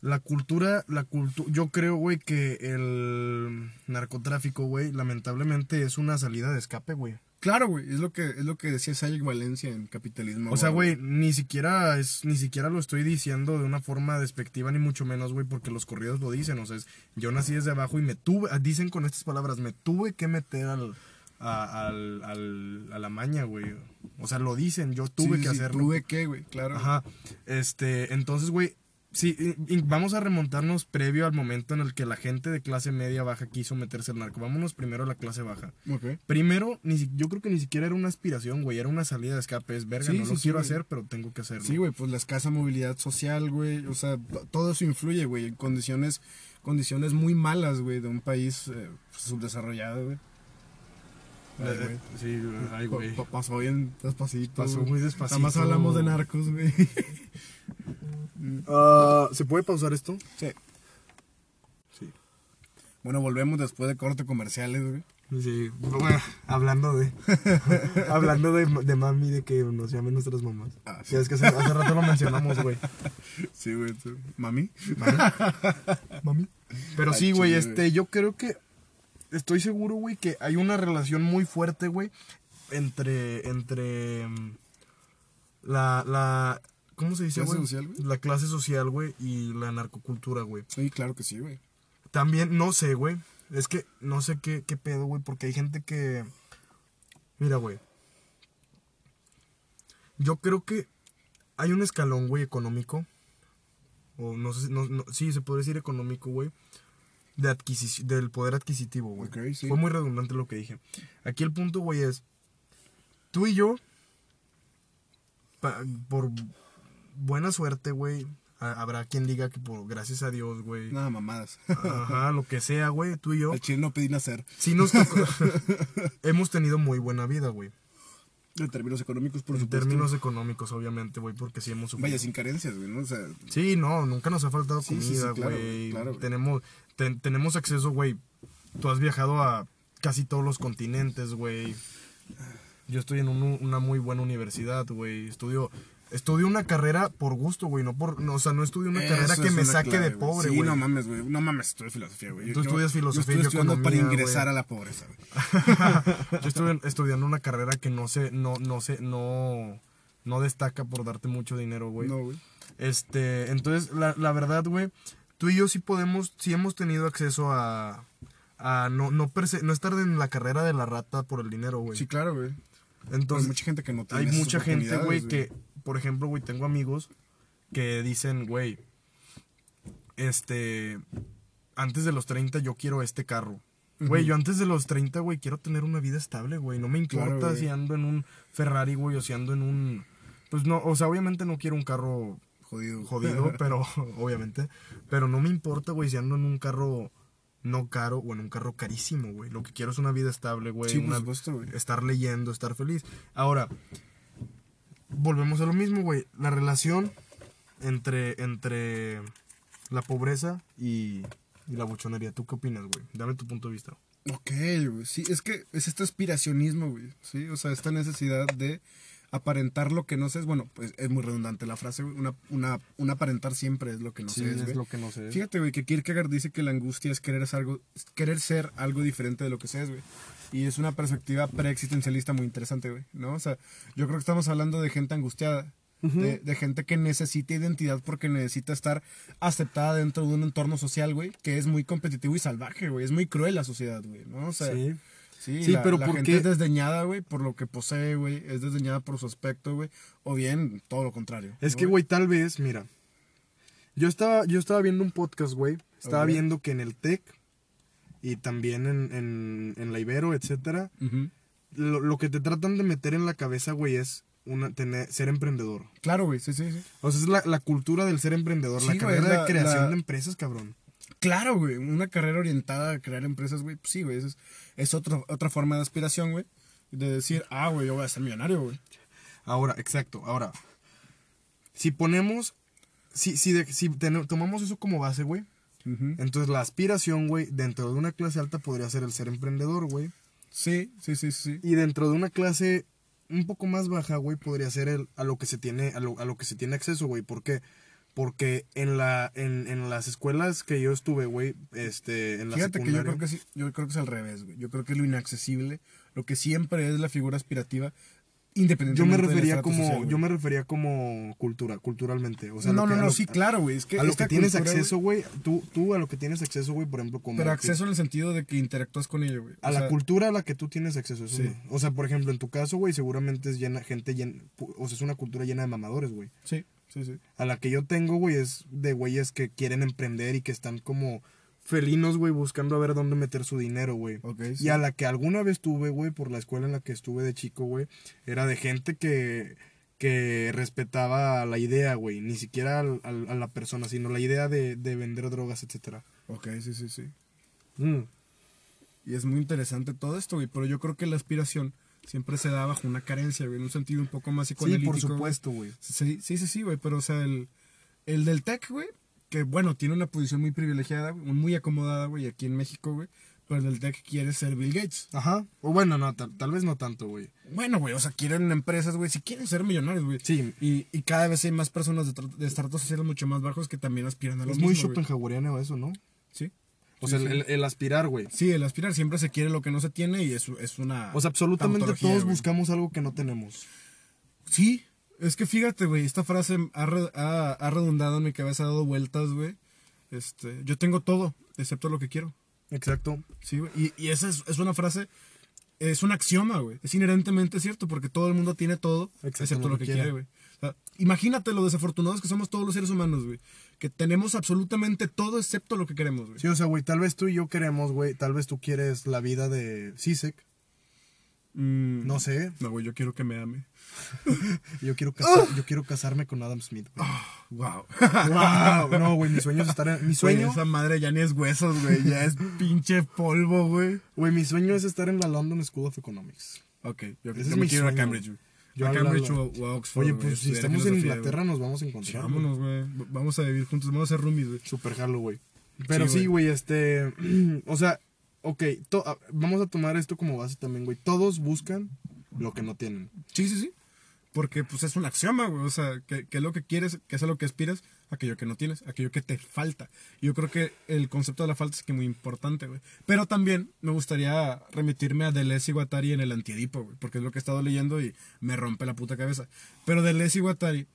La cultura, la cultura, yo creo, güey, que el narcotráfico, güey, lamentablemente es una salida de escape, güey. Claro, güey, es lo que es lo que decía Sayek Valencia en Capitalismo. O sea, güey, ni siquiera es, ni siquiera lo estoy diciendo de una forma despectiva, ni mucho menos, güey, porque los corridos lo dicen. O sea, es- yo nací desde abajo y me tuve, dicen con estas palabras, me tuve que meter al, a, al, al- a la maña, güey. O sea, lo dicen, yo tuve sí, que sí, hacerlo. Tuve que, güey, claro. Ajá. Este, entonces, güey, sí, vamos a remontarnos previo al momento en el que la gente de clase media baja quiso meterse al narco. Vámonos primero a la clase baja. Ok. Primero, ni yo creo que ni siquiera era una aspiración, güey, era una salida de escape. Es verga, Sí, no sí, lo sí, quiero güey. hacer, pero tengo que hacerlo. Sí, güey, pues la escasa movilidad social, güey, o sea, todo eso influye, güey, en condiciones, condiciones muy malas, güey, de un país eh, subdesarrollado, güey. Ay, güey. sí, güey, ay, güey. Pa- pa- pasó bien despacito. Pasó muy despacito. Nada más hablamos de narcos, güey. Ah, ¿Se puede pausar esto? Sí. Sí. Bueno, volvemos después de corte comerciales, güey. Sí, bueno, hablando de. hablando de, de mami, de que nos llamen nuestras mamás. Ah, sí. Ya es que hace, hace rato lo mencionamos, güey. Sí, güey. ¿Mami? Mami. Pero sí, güey, este, yo creo que. Estoy seguro, güey, que hay una relación muy fuerte, güey, entre. entre. mm, La. la ¿Cómo se dice, ¿Clase güey? social, güey? La clase social, güey, y la narcocultura, güey. Sí, claro que sí, güey. También, no sé, güey. Es que no sé qué, qué pedo, güey, porque hay gente que... Mira, güey. Yo creo que hay un escalón, güey, económico. O no sé, si- no, no- sí, se puede decir económico, güey. De adquisici- del poder adquisitivo, güey. Sí. Fue muy redundante lo que dije. Aquí el punto, güey, es... Tú y yo, pa- por buena suerte, güey, ha- habrá quien diga que por gracias a Dios, güey. Nada, mamadas. Ajá, lo que sea, güey, tú y yo. Al chile no pedí nacer. Sí nos tocó. Hemos tenido muy buena vida, güey. En términos económicos, por En supuesto. términos económicos, obviamente, güey, porque sí hemos sufrido. Vaya, sin carencias, güey, ¿no? O sea, Sí, no, nunca nos ha faltado Sí, sí, sí, comida, claro, güey. claro, güey. tenemos, ten- tenemos acceso, güey. Tú has viajado a casi todos los continentes, güey. Yo estoy en un- una muy buena universidad, güey. Estudio, estudio una carrera por gusto, güey. No por, no, o sea, no estudio una carrera que me saque clave, de pobre, Sí, güey. no mames, güey. No mames, estudio filosofía, güey. Tú estudias filosofía Yo estoy estudiando para ingresar a la pobreza, güey. Yo estuve estudiando una carrera que no sé, no, no sé, no, no destaca por darte mucho dinero, güey. No, güey. Este, entonces, la, la verdad, güey, tú y yo sí podemos, sí hemos tenido acceso a, a no, no, no estar en la carrera de la rata por el dinero, güey. Sí, claro, güey. Hay Entonces, mucha gente que no tiene hay mucha gente, güey, que, por ejemplo, güey, tengo amigos que dicen, güey, este, antes de los 30 yo quiero este carro. Güey, yo antes de los 30, güey, quiero tener una vida estable, güey. No me importa Claro, si ando en un Ferrari, güey, o si ando en un... Pues no, o sea, obviamente no quiero un carro Jodido. jodido, pero obviamente. Pero no me importa, güey, si ando en un carro no caro o en un carro carísimo, güey. Lo que quiero es una vida estable, güey. Sí, una- estar leyendo, estar feliz. Ahora, volvemos a lo mismo, güey. La relación entre, entre la pobreza y, y la buchonería. ¿Tú qué opinas, güey? Dame tu punto de vista. Ok, güey. Sí, es que es este aspiracionismo, güey. Sí, o sea, esta necesidad de aparentar lo que no sé. Bueno, pues es muy redundante la frase. Una, una, un aparentar siempre es lo que no sé. es, güey. que no sé. Fíjate, güey, que Kierkegaard dice que la angustia es querer ser algo, querer ser algo diferente de lo que seas, güey. Y es una perspectiva preexistencialista muy interesante, güey, ¿no? O sea, yo creo que estamos hablando de gente angustiada, de, de gente que necesita identidad porque necesita estar aceptada dentro de un entorno social, güey, que es muy competitivo y salvaje, güey. Es muy cruel la sociedad, güey, ¿no? O sea, Sí. sí, Sí, la, pero la ¿por gente es desdeñada, güey, por lo que posee, güey. Es desdeñada por su aspecto, güey. O bien, todo lo contrario. Es ¿no, que, güey, tal vez, mira. Yo estaba, yo estaba viendo un podcast, güey. Estaba viendo que en el TEC y también en, en, en la Ibero, etcétera, lo, lo que te tratan de meter en la cabeza, güey, es una, tener, ser emprendedor. Claro, güey, sí, sí, sí. O sea, es la, la cultura del ser emprendedor, Sí, la güey, carrera la- de creación la- de empresas, cabrón. Claro, güey. Una carrera orientada a crear empresas, güey. Pues sí, güey. Es, es otro, otra forma de aspiración, güey. De decir, ah, güey, yo voy a ser millonario, güey. Ahora, exacto, ahora. Si ponemos, si, si, de- si ten- tomamos eso como base, güey, Entonces la aspiración, güey, dentro de una clase alta podría ser el ser emprendedor, güey. Sí, sí, sí, sí. Y dentro de una clase un poco más baja, güey, podría ser el, a lo que se tiene, a lo, a lo que se tiene acceso, güey. ¿Por qué? Porque en la, en, en las escuelas que yo estuve, güey, este, en la Fíjate que yo creo que sí, yo creo que es al revés, güey. Yo creo que lo inaccesible, lo que siempre es la figura aspirativa, yo independientemente me del refería como, social, yo me refería como cultura, culturalmente. O sea, no, no, no, sí, claro, güey. Es que a lo que tienes cultura, acceso, güey, tú, tú a lo que tienes acceso, güey, por ejemplo, como... Pero que- acceso en el sentido de que interactúas con ello, güey. A la cultura a la que tú tienes acceso, eso Sí. O sea, por ejemplo, en tu caso, güey, seguramente es llena, gente llena, o sea, es una cultura llena de mamadores, güey. Sí, sí, sí. A la que yo tengo, güey, es de güeyes que quieren emprender y que están como felinos, güey, buscando a ver dónde meter su dinero, güey. Ok, Y sí. a la que alguna vez tuve, güey, por la escuela en la que estuve de chico, güey, era de gente que, que respetaba la idea, güey, ni siquiera al- al- a la persona, sino la idea de, de vender drogas, etcétera. Ok, sí, sí, sí. Mm. Y es muy interesante todo esto, güey. Pero yo creo que la aspiración siempre se da bajo una carencia, güey. En un sentido un poco más Sí, psicoanalítico. por güey. supuesto, güey. Sí, sí, sí, sí, güey. Pero, o sea, el, el del tech, güey, que, bueno, tiene una posición muy privilegiada, muy acomodada, güey, aquí en México, güey. Pero el del tech quiere ser Bill Gates. Ajá. O bueno, no, tal, tal vez no tanto, güey. Bueno, güey, o sea, quieren empresas, güey, si quieren ser millonarios, güey. Sí. Y, y cada vez hay más personas de, de estratos sociales mucho más bajos que también aspiran a lo Es mismo, muy güey. schopenhaueriano eso, ¿no? Sí. O Sí, sea, sí. el, el- aspirar, güey. Sí, el aspirar siempre se quiere lo que no se tiene y eso es una. O sea, absolutamente todos güey. buscamos algo que no tenemos. Sí, es que fíjate, güey, esta frase ha, re- ha- ha redundado en mi cabeza, ha dado vueltas, güey. Este, yo tengo todo, excepto lo que quiero. Exacto. Sí, güey. Y, y esa es, es una frase, es un axioma, güey. Es inherentemente cierto, porque todo el mundo tiene todo, Excepto lo que quiere. quiere, güey. O sea, imagínate lo desafortunados que somos todos los seres humanos, güey. Que tenemos absolutamente todo excepto lo que queremos, güey. Sí, o sea, güey, tal vez tú y yo queremos, güey, tal vez tú quieres la vida de Sisek, Mm, no sé. No, güey, yo quiero que me ame. Yo quiero, casar- yo quiero casarme con Adam Smith, güey. Wow. Wow, no, güey, mi sueño es estar en, mi sueño, esa madre ya ni es huesos, güey. Ya es pinche polvo, güey. güey, mi sueño es estar en la London School of Economics. Ok, yo, Ese yo es me mi quiero ir a. Cambridge, güey. Yo a Cambridge o, o a Oxford, Oye, güey, pues si estamos en Inglaterra güey. nos vamos a Sí, encontrar. vámonos, güey. Vamos a vivir juntos, vamos a ser roomies, güey. Super jalo, güey. Pero Sí, sí, güey, este. o sea, ok, vamos a tomar esto como base también, güey. Todos buscan lo que no tienen. Sí, sí, sí. Porque pues es un axioma, güey. O sea, que, es lo que quieres, que es a lo que aspiras, aquello que no tienes, aquello que te falta. Yo creo que el concepto de la falta es que muy importante, güey. Pero también me gustaría remitirme a Deleuze y Guattari en el Antiedipo, güey. Porque es lo que he estado leyendo y me rompe la puta cabeza. Pero Deleuze y Guattari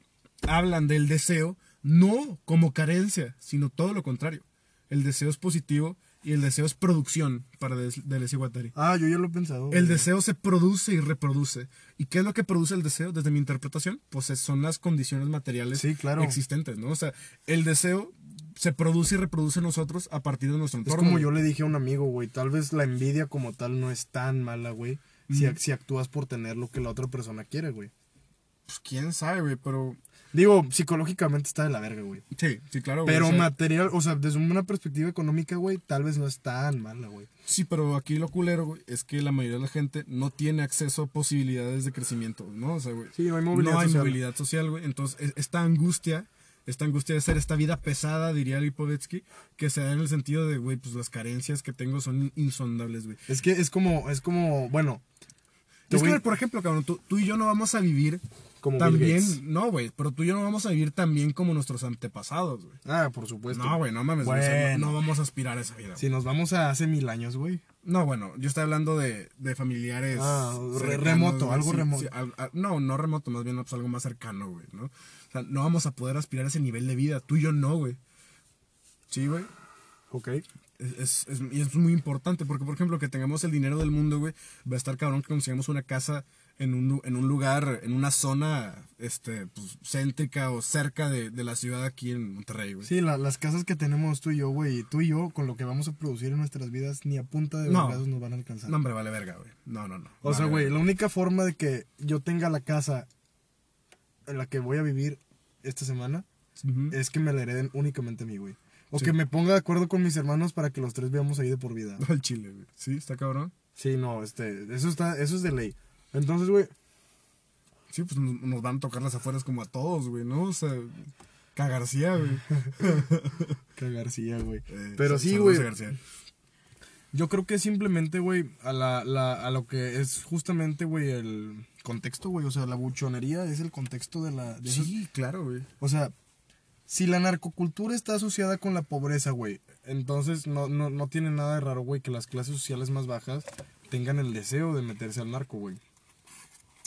hablan del deseo no como carencia, sino todo lo contrario. El deseo es positivo y el deseo es producción para Deleuze y Guattari. Ah, yo ya lo he pensado. güey. El deseo se produce y reproduce. ¿Y qué es lo que produce el deseo? Desde mi interpretación, pues es- son las condiciones materiales Sí, claro. existentes, ¿no? O sea, el deseo se produce y reproduce en nosotros a partir de nuestro Es entorno. como yo le dije a un amigo, güey. Tal vez la envidia como tal no es tan mala, güey. Si, si actúas por tener lo que la otra persona quiere, güey. Pues quién sabe, güey, pero... Digo, psicológicamente está de la verga, güey. Sí, sí, claro, güey. Pero o sea, material, o sea, desde una perspectiva económica, güey, tal vez no es tan mala, güey. Sí, pero aquí lo culero, güey, es que la mayoría de la gente no tiene acceso a posibilidades de crecimiento, ¿no? O sea, güey, Sí, no hay movilidad no hay social. movilidad social, güey. Entonces, es- esta angustia, esta angustia de ser esta vida pesada, diría Lipovetsky, que se da en el sentido de, güey, pues las carencias que tengo son insondables, güey. Es que es como, es como, bueno. Es voy- que, por ejemplo, cabrón, tú, tú y yo no vamos a vivir Como también, no, güey, pero tú y yo no vamos a vivir tan bien como nuestros antepasados, güey. Ah, por supuesto. No, güey, no mames, güey, o sea, no- vamos a aspirar a esa vida. Si nos vamos a hace mil años, güey. No, bueno, yo estoy hablando de, de familiares. Ah, cercanos, remoto, algo sí, remoto. sí, al- al- no, no remoto, más bien pues, algo más cercano, güey, ¿no? O sea, no vamos a poder aspirar a ese nivel de vida. Tú y yo no, güey. Sí, güey. Ok. Es, es- es- y es muy importante porque, por ejemplo, que tengamos el dinero del mundo, güey, va a estar cabrón que consigamos una casa en un, en un lugar, en una zona este, pues, céntrica o cerca de, de la ciudad aquí en Monterrey, güey. Sí, la- las casas que tenemos tú y yo, güey, tú y yo, con lo que vamos a producir en nuestras vidas, ni a punta de No. vergazos nos van a alcanzar. No, hombre, vale verga, güey. No, no, no. o sea, güey, la única forma de que yo tenga la casa en la que voy a vivir esta semana es que me la hereden únicamente a mí, güey. O Sí. que me ponga de acuerdo con mis hermanos para que los tres veamos ahí de por vida. Al chile, güey. Sí, está cabrón. Sí, no, este, eso está, eso es de ley. Entonces, güey, Sí, pues nos, van a tocar las afueras como a todos, güey, ¿no? O sea, Cagarcía, güey. que García, güey. Eh, Pero sí, güey. Yo creo que simplemente, güey, a, la, la- a lo que es justamente, güey, el contexto, güey. O sea, la buchonería es el contexto de la... de esos- Sí, claro, güey. O sea, si la narcocultura está asociada con la pobreza, güey, entonces no, no, no tiene nada de raro, güey, que las clases sociales más bajas tengan el deseo de meterse al narco, güey.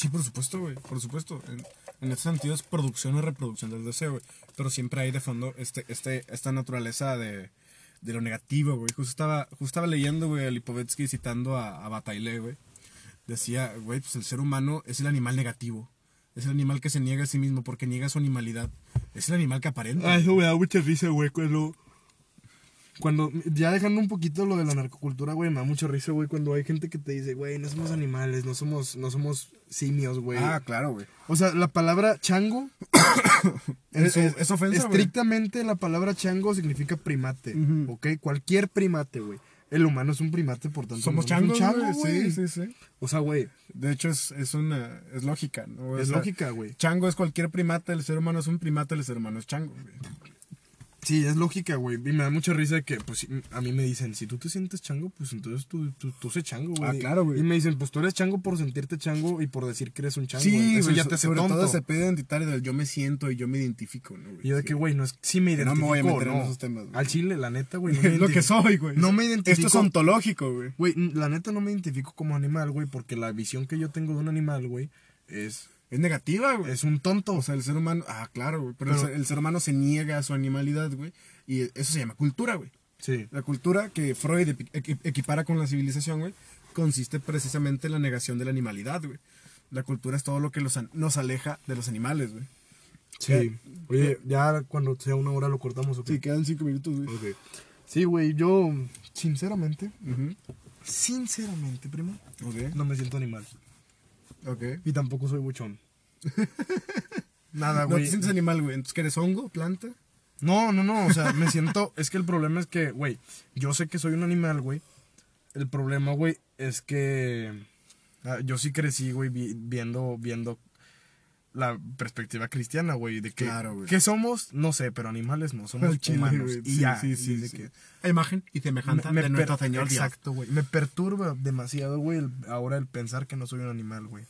Sí, por supuesto, güey, por supuesto. En, en ese sentido es producción y reproducción del deseo, güey. Pero siempre hay de fondo este, este, esta naturaleza de, de lo negativo, güey. Justo estaba, justo estaba leyendo, güey, a Lipovetsky citando a, a Bataille, güey. Decía, güey, pues el ser humano es el animal negativo. Es el animal que se niega a sí mismo porque niega su animalidad. Es el animal que aparenta. Ah, eso me da mucha risa, güey, cuando... Cuando, ya dejando un poquito lo de la narcocultura, güey, me da mucha risa, güey, cuando hay gente que te dice, güey, no somos animales, no somos, no somos simios, güey. Ah, claro, güey. O sea, la palabra chango Es- es- es ofensa. Estrictamente la palabra chango significa primate, Ujú. ¿ok? Cualquier primate, güey. El humano es un primate, por tanto. Somos changos, un chango, güey. Sí, sí, sí. O sea, güey, De hecho, es, es una. Es lógica, ¿no? O es sea, lógica, güey. Chango es cualquier primata, el ser humano es un primata, el ser humano es chango, güey. Sí, es lógica, güey. Y me da mucha risa que, pues, a mí me dicen, si tú te sientes chango, pues entonces tú, tú, tú sé chango, güey. Ah, claro, güey. Y me dicen, pues tú eres chango por sentirte chango y por decir que eres un chango. Sí, güey. Eso güey, ya te hace sobre tonto. todo ese pedo identitario del yo me siento y yo me identifico, ¿no? güey? Y yo de Sí. que, güey, no es, sí me No identifico, me voy a meter en no. esos temas, güey. Al chile, la neta, güey. No me es lo que soy, güey. No me Esto identifico. es ontológico, güey. Güey, la neta no me identifico como animal, güey, porque la visión que yo tengo de un animal, güey, es, Es negativa, güey. es un tonto. O sea, el ser humano. Ah, claro, güey. Pero, el Pero- ser- el, ser humano se niega a su animalidad, güey. Y eso se llama cultura, güey. sí. La cultura que Freud equipara con la civilización, güey, consiste precisamente en la negación de la animalidad, güey. La cultura es todo lo que los nos aleja de los animales, güey. Sí. Oye, ya cuando sea una hora lo cortamos, ¿ok? Sí, quedan cinco minutos, güey. Ok. Sí, güey, yo, sinceramente, sinceramente, primo, Ok, no me siento animal. ok. Y tampoco soy buchón. Nada, No güey. te sientes animal, güey. Entonces, ¿qué eres hongo, planta? No, no, no, o sea, me siento, es que el problema es que, güey, yo sé que soy un animal, güey. El problema, güey, es que ah, yo sí crecí, güey, vi- viendo, viendo la perspectiva cristiana, güey, de que, Claro, güey. ¿qué somos? No sé, pero animales no, somos chile, humanos. güey. Y Sí, ya, sí, sí, que- imagen y semejanza me de nuestro Señor Dios. Exacto, güey. Me perturba demasiado, güey, el- ahora el pensar que no soy un animal, güey.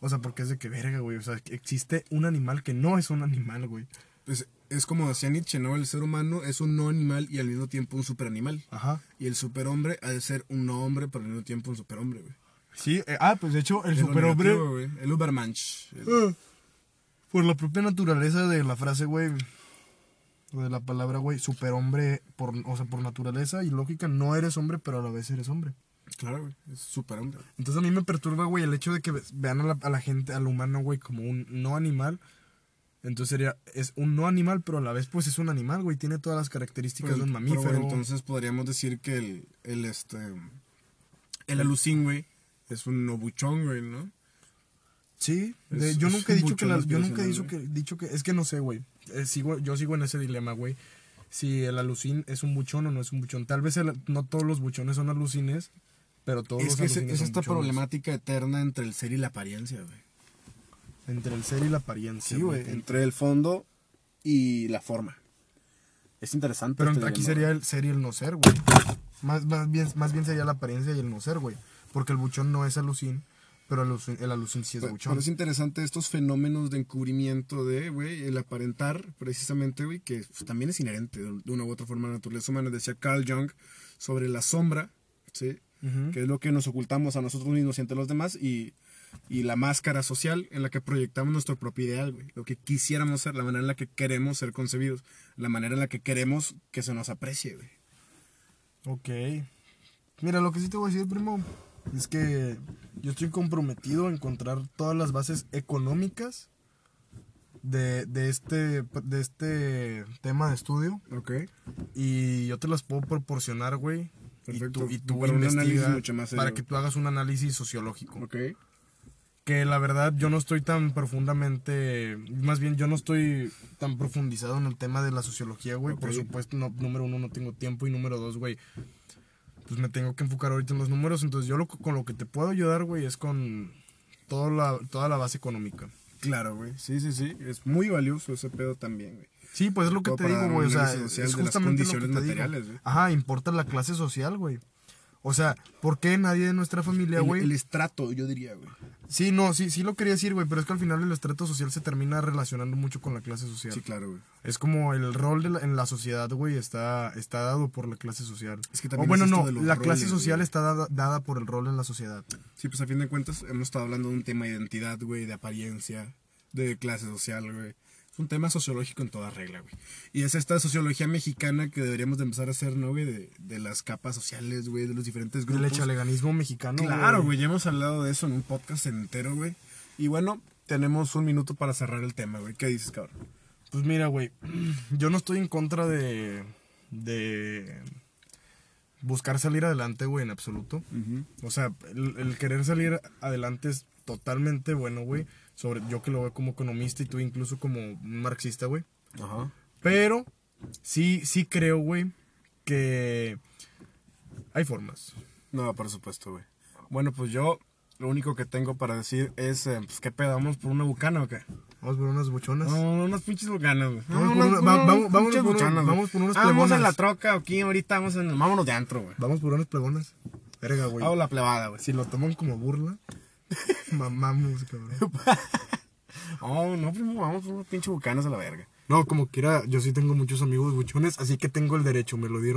O sea, porque es de que verga, güey. O sea, existe un animal que no es un animal, güey. Pues, es como decía Nietzsche, ¿no? El ser humano es un no animal y al mismo tiempo un superanimal. Ajá. Y el superhombre ha de ser un no hombre, pero al mismo tiempo un superhombre, güey. Sí, eh, ah, pues de hecho, el Es lo superhombre, negativo. El Ubermensch. El- eh, por la propia naturaleza de la frase, güey, o de la palabra, güey, superhombre, por, o sea, por naturaleza y lógica, no eres hombre, pero a la vez eres hombre. Claro, güey. Es superhombre. Entonces a mí me perturba, güey, el hecho de que ve- vean a la, a la gente, al humano, güey, como un no animal. Entonces sería, es un no animal, pero a la vez, pues es un animal, güey. Tiene todas las características Pero- de un pero, mamífero. güey, entonces podríamos decir que el, el este el alucín, güey, es un nobuchón, güey, ¿no? Sí, de- Es- yo nunca he dicho que la- yo nunca he dicho que, dicho que, es que no sé, güey. Eh, sigo, yo sigo en ese dilema, güey. Si el alucín es un buchón o no es un buchón. Tal vez el- no todos los buchones son alucines, pero todos Es los que es, es esta problemática eterna entre el ser y la apariencia, güey. Entre el ser y la apariencia. Sí, güey, entre el fondo y la forma. Es interesante. Pero este aquí dilema, sería el ser y el no ser, güey. Más, más, bien, más bien sería la apariencia y el no ser, güey. Porque el buchón no es alucin, pero el alucin, el sí es Pero, buchón. pero es interesante estos fenómenos de encubrimiento de, güey, el aparentar, precisamente, güey, que pues, también es inherente de de una u otra forma a la naturaleza humana. Decía Carl Jung sobre la sombra, ¿sí? Que es lo que nos ocultamos a nosotros mismos y ante los demás y, y la máscara social en la que proyectamos nuestro propio ideal, güey. Lo que quisiéramos ser, la manera en la que queremos ser concebidos, la manera en la que queremos que se nos aprecie, güey. Ok. Mira, lo que sí te voy a decir, primo, es que yo estoy comprometido a encontrar todas las bases económicas de, de, este, de este tema de estudio. Ok. Y yo te las puedo proporcionar, güey. Y tú, y tú Para investiga análisis mucho más para que tú hagas un análisis sociológico. Ok. Que la verdad yo no estoy tan profundamente, más bien yo no estoy tan profundizado en el tema de la sociología, güey. Por supuesto, no, número uno, no tengo tiempo y número dos, güey, pues me tengo que enfocar ahorita en los números. Entonces yo lo, con lo que te puedo ayudar, güey, es con toda la, toda la base económica. Claro, güey. Sí, sí, sí. Es muy valioso ese pedo también, güey. Sí, pues es lo que te digo, güey. O sea, es justamente lo que te digo. materiales, güey. Ajá, importa la clase social, güey. O sea, ¿por qué nadie de nuestra familia, El, güey? el estrato, yo diría, güey. Sí, no, sí, sí lo quería decir, güey, pero es que al final el estrato social se termina relacionando mucho con la clase social. Sí, claro, güey. Es como el rol de la- en la sociedad, güey, está, está dado por la clase social. Es que o también bueno, es esto no, de los la clase social güey. está dada, dada por el rol en la sociedad. Sí, pues a fin de cuentas hemos estado hablando de un tema de identidad, güey, de apariencia, de clase social, güey. Es un tema sociológico en toda regla, güey. Y es esta sociología mexicana que deberíamos de empezar a hacer, ¿no, güey? De, de las capas sociales, güey, de los diferentes El grupos. echaleganismo mexicano. Claro, güey, ya hemos hablado de eso en un podcast entero, güey. Y bueno, tenemos un minuto para cerrar el tema, güey. ¿Qué dices, cabrón? Pues mira, güey, yo no estoy en contra de, de buscar salir adelante, güey, en absoluto. O sea, el, el querer salir adelante es totalmente bueno, güey. Sobre yo que lo veo como economista y tú incluso como un marxista, güey. Ajá. Pero sí, sí creo, güey, que hay formas. No, por supuesto, güey. Bueno, pues yo lo único que tengo para decir es, eh, pues, ¿qué pedo? ¿Vamos por una bucana o qué? Vamos por unas buchonas. No, unas pinches bucanas, güey. Vamos por unas- una- va- unas vamos- por una- buchanas, güey. vamos por unas Vamos en plebonas. la troca aquí, ahorita vamos en. Vámonos de antro, güey. Vamos por unas plegonas. Verga, güey. Vamos la plebada, güey. Si lo toman como burla, mamamos, cabrón. Oh, no, primo, vamos por unos pinches bucanas a la verga. No, como quiera, yo sí tengo muchos amigos buchones, así que tengo el derecho, me lo dieron.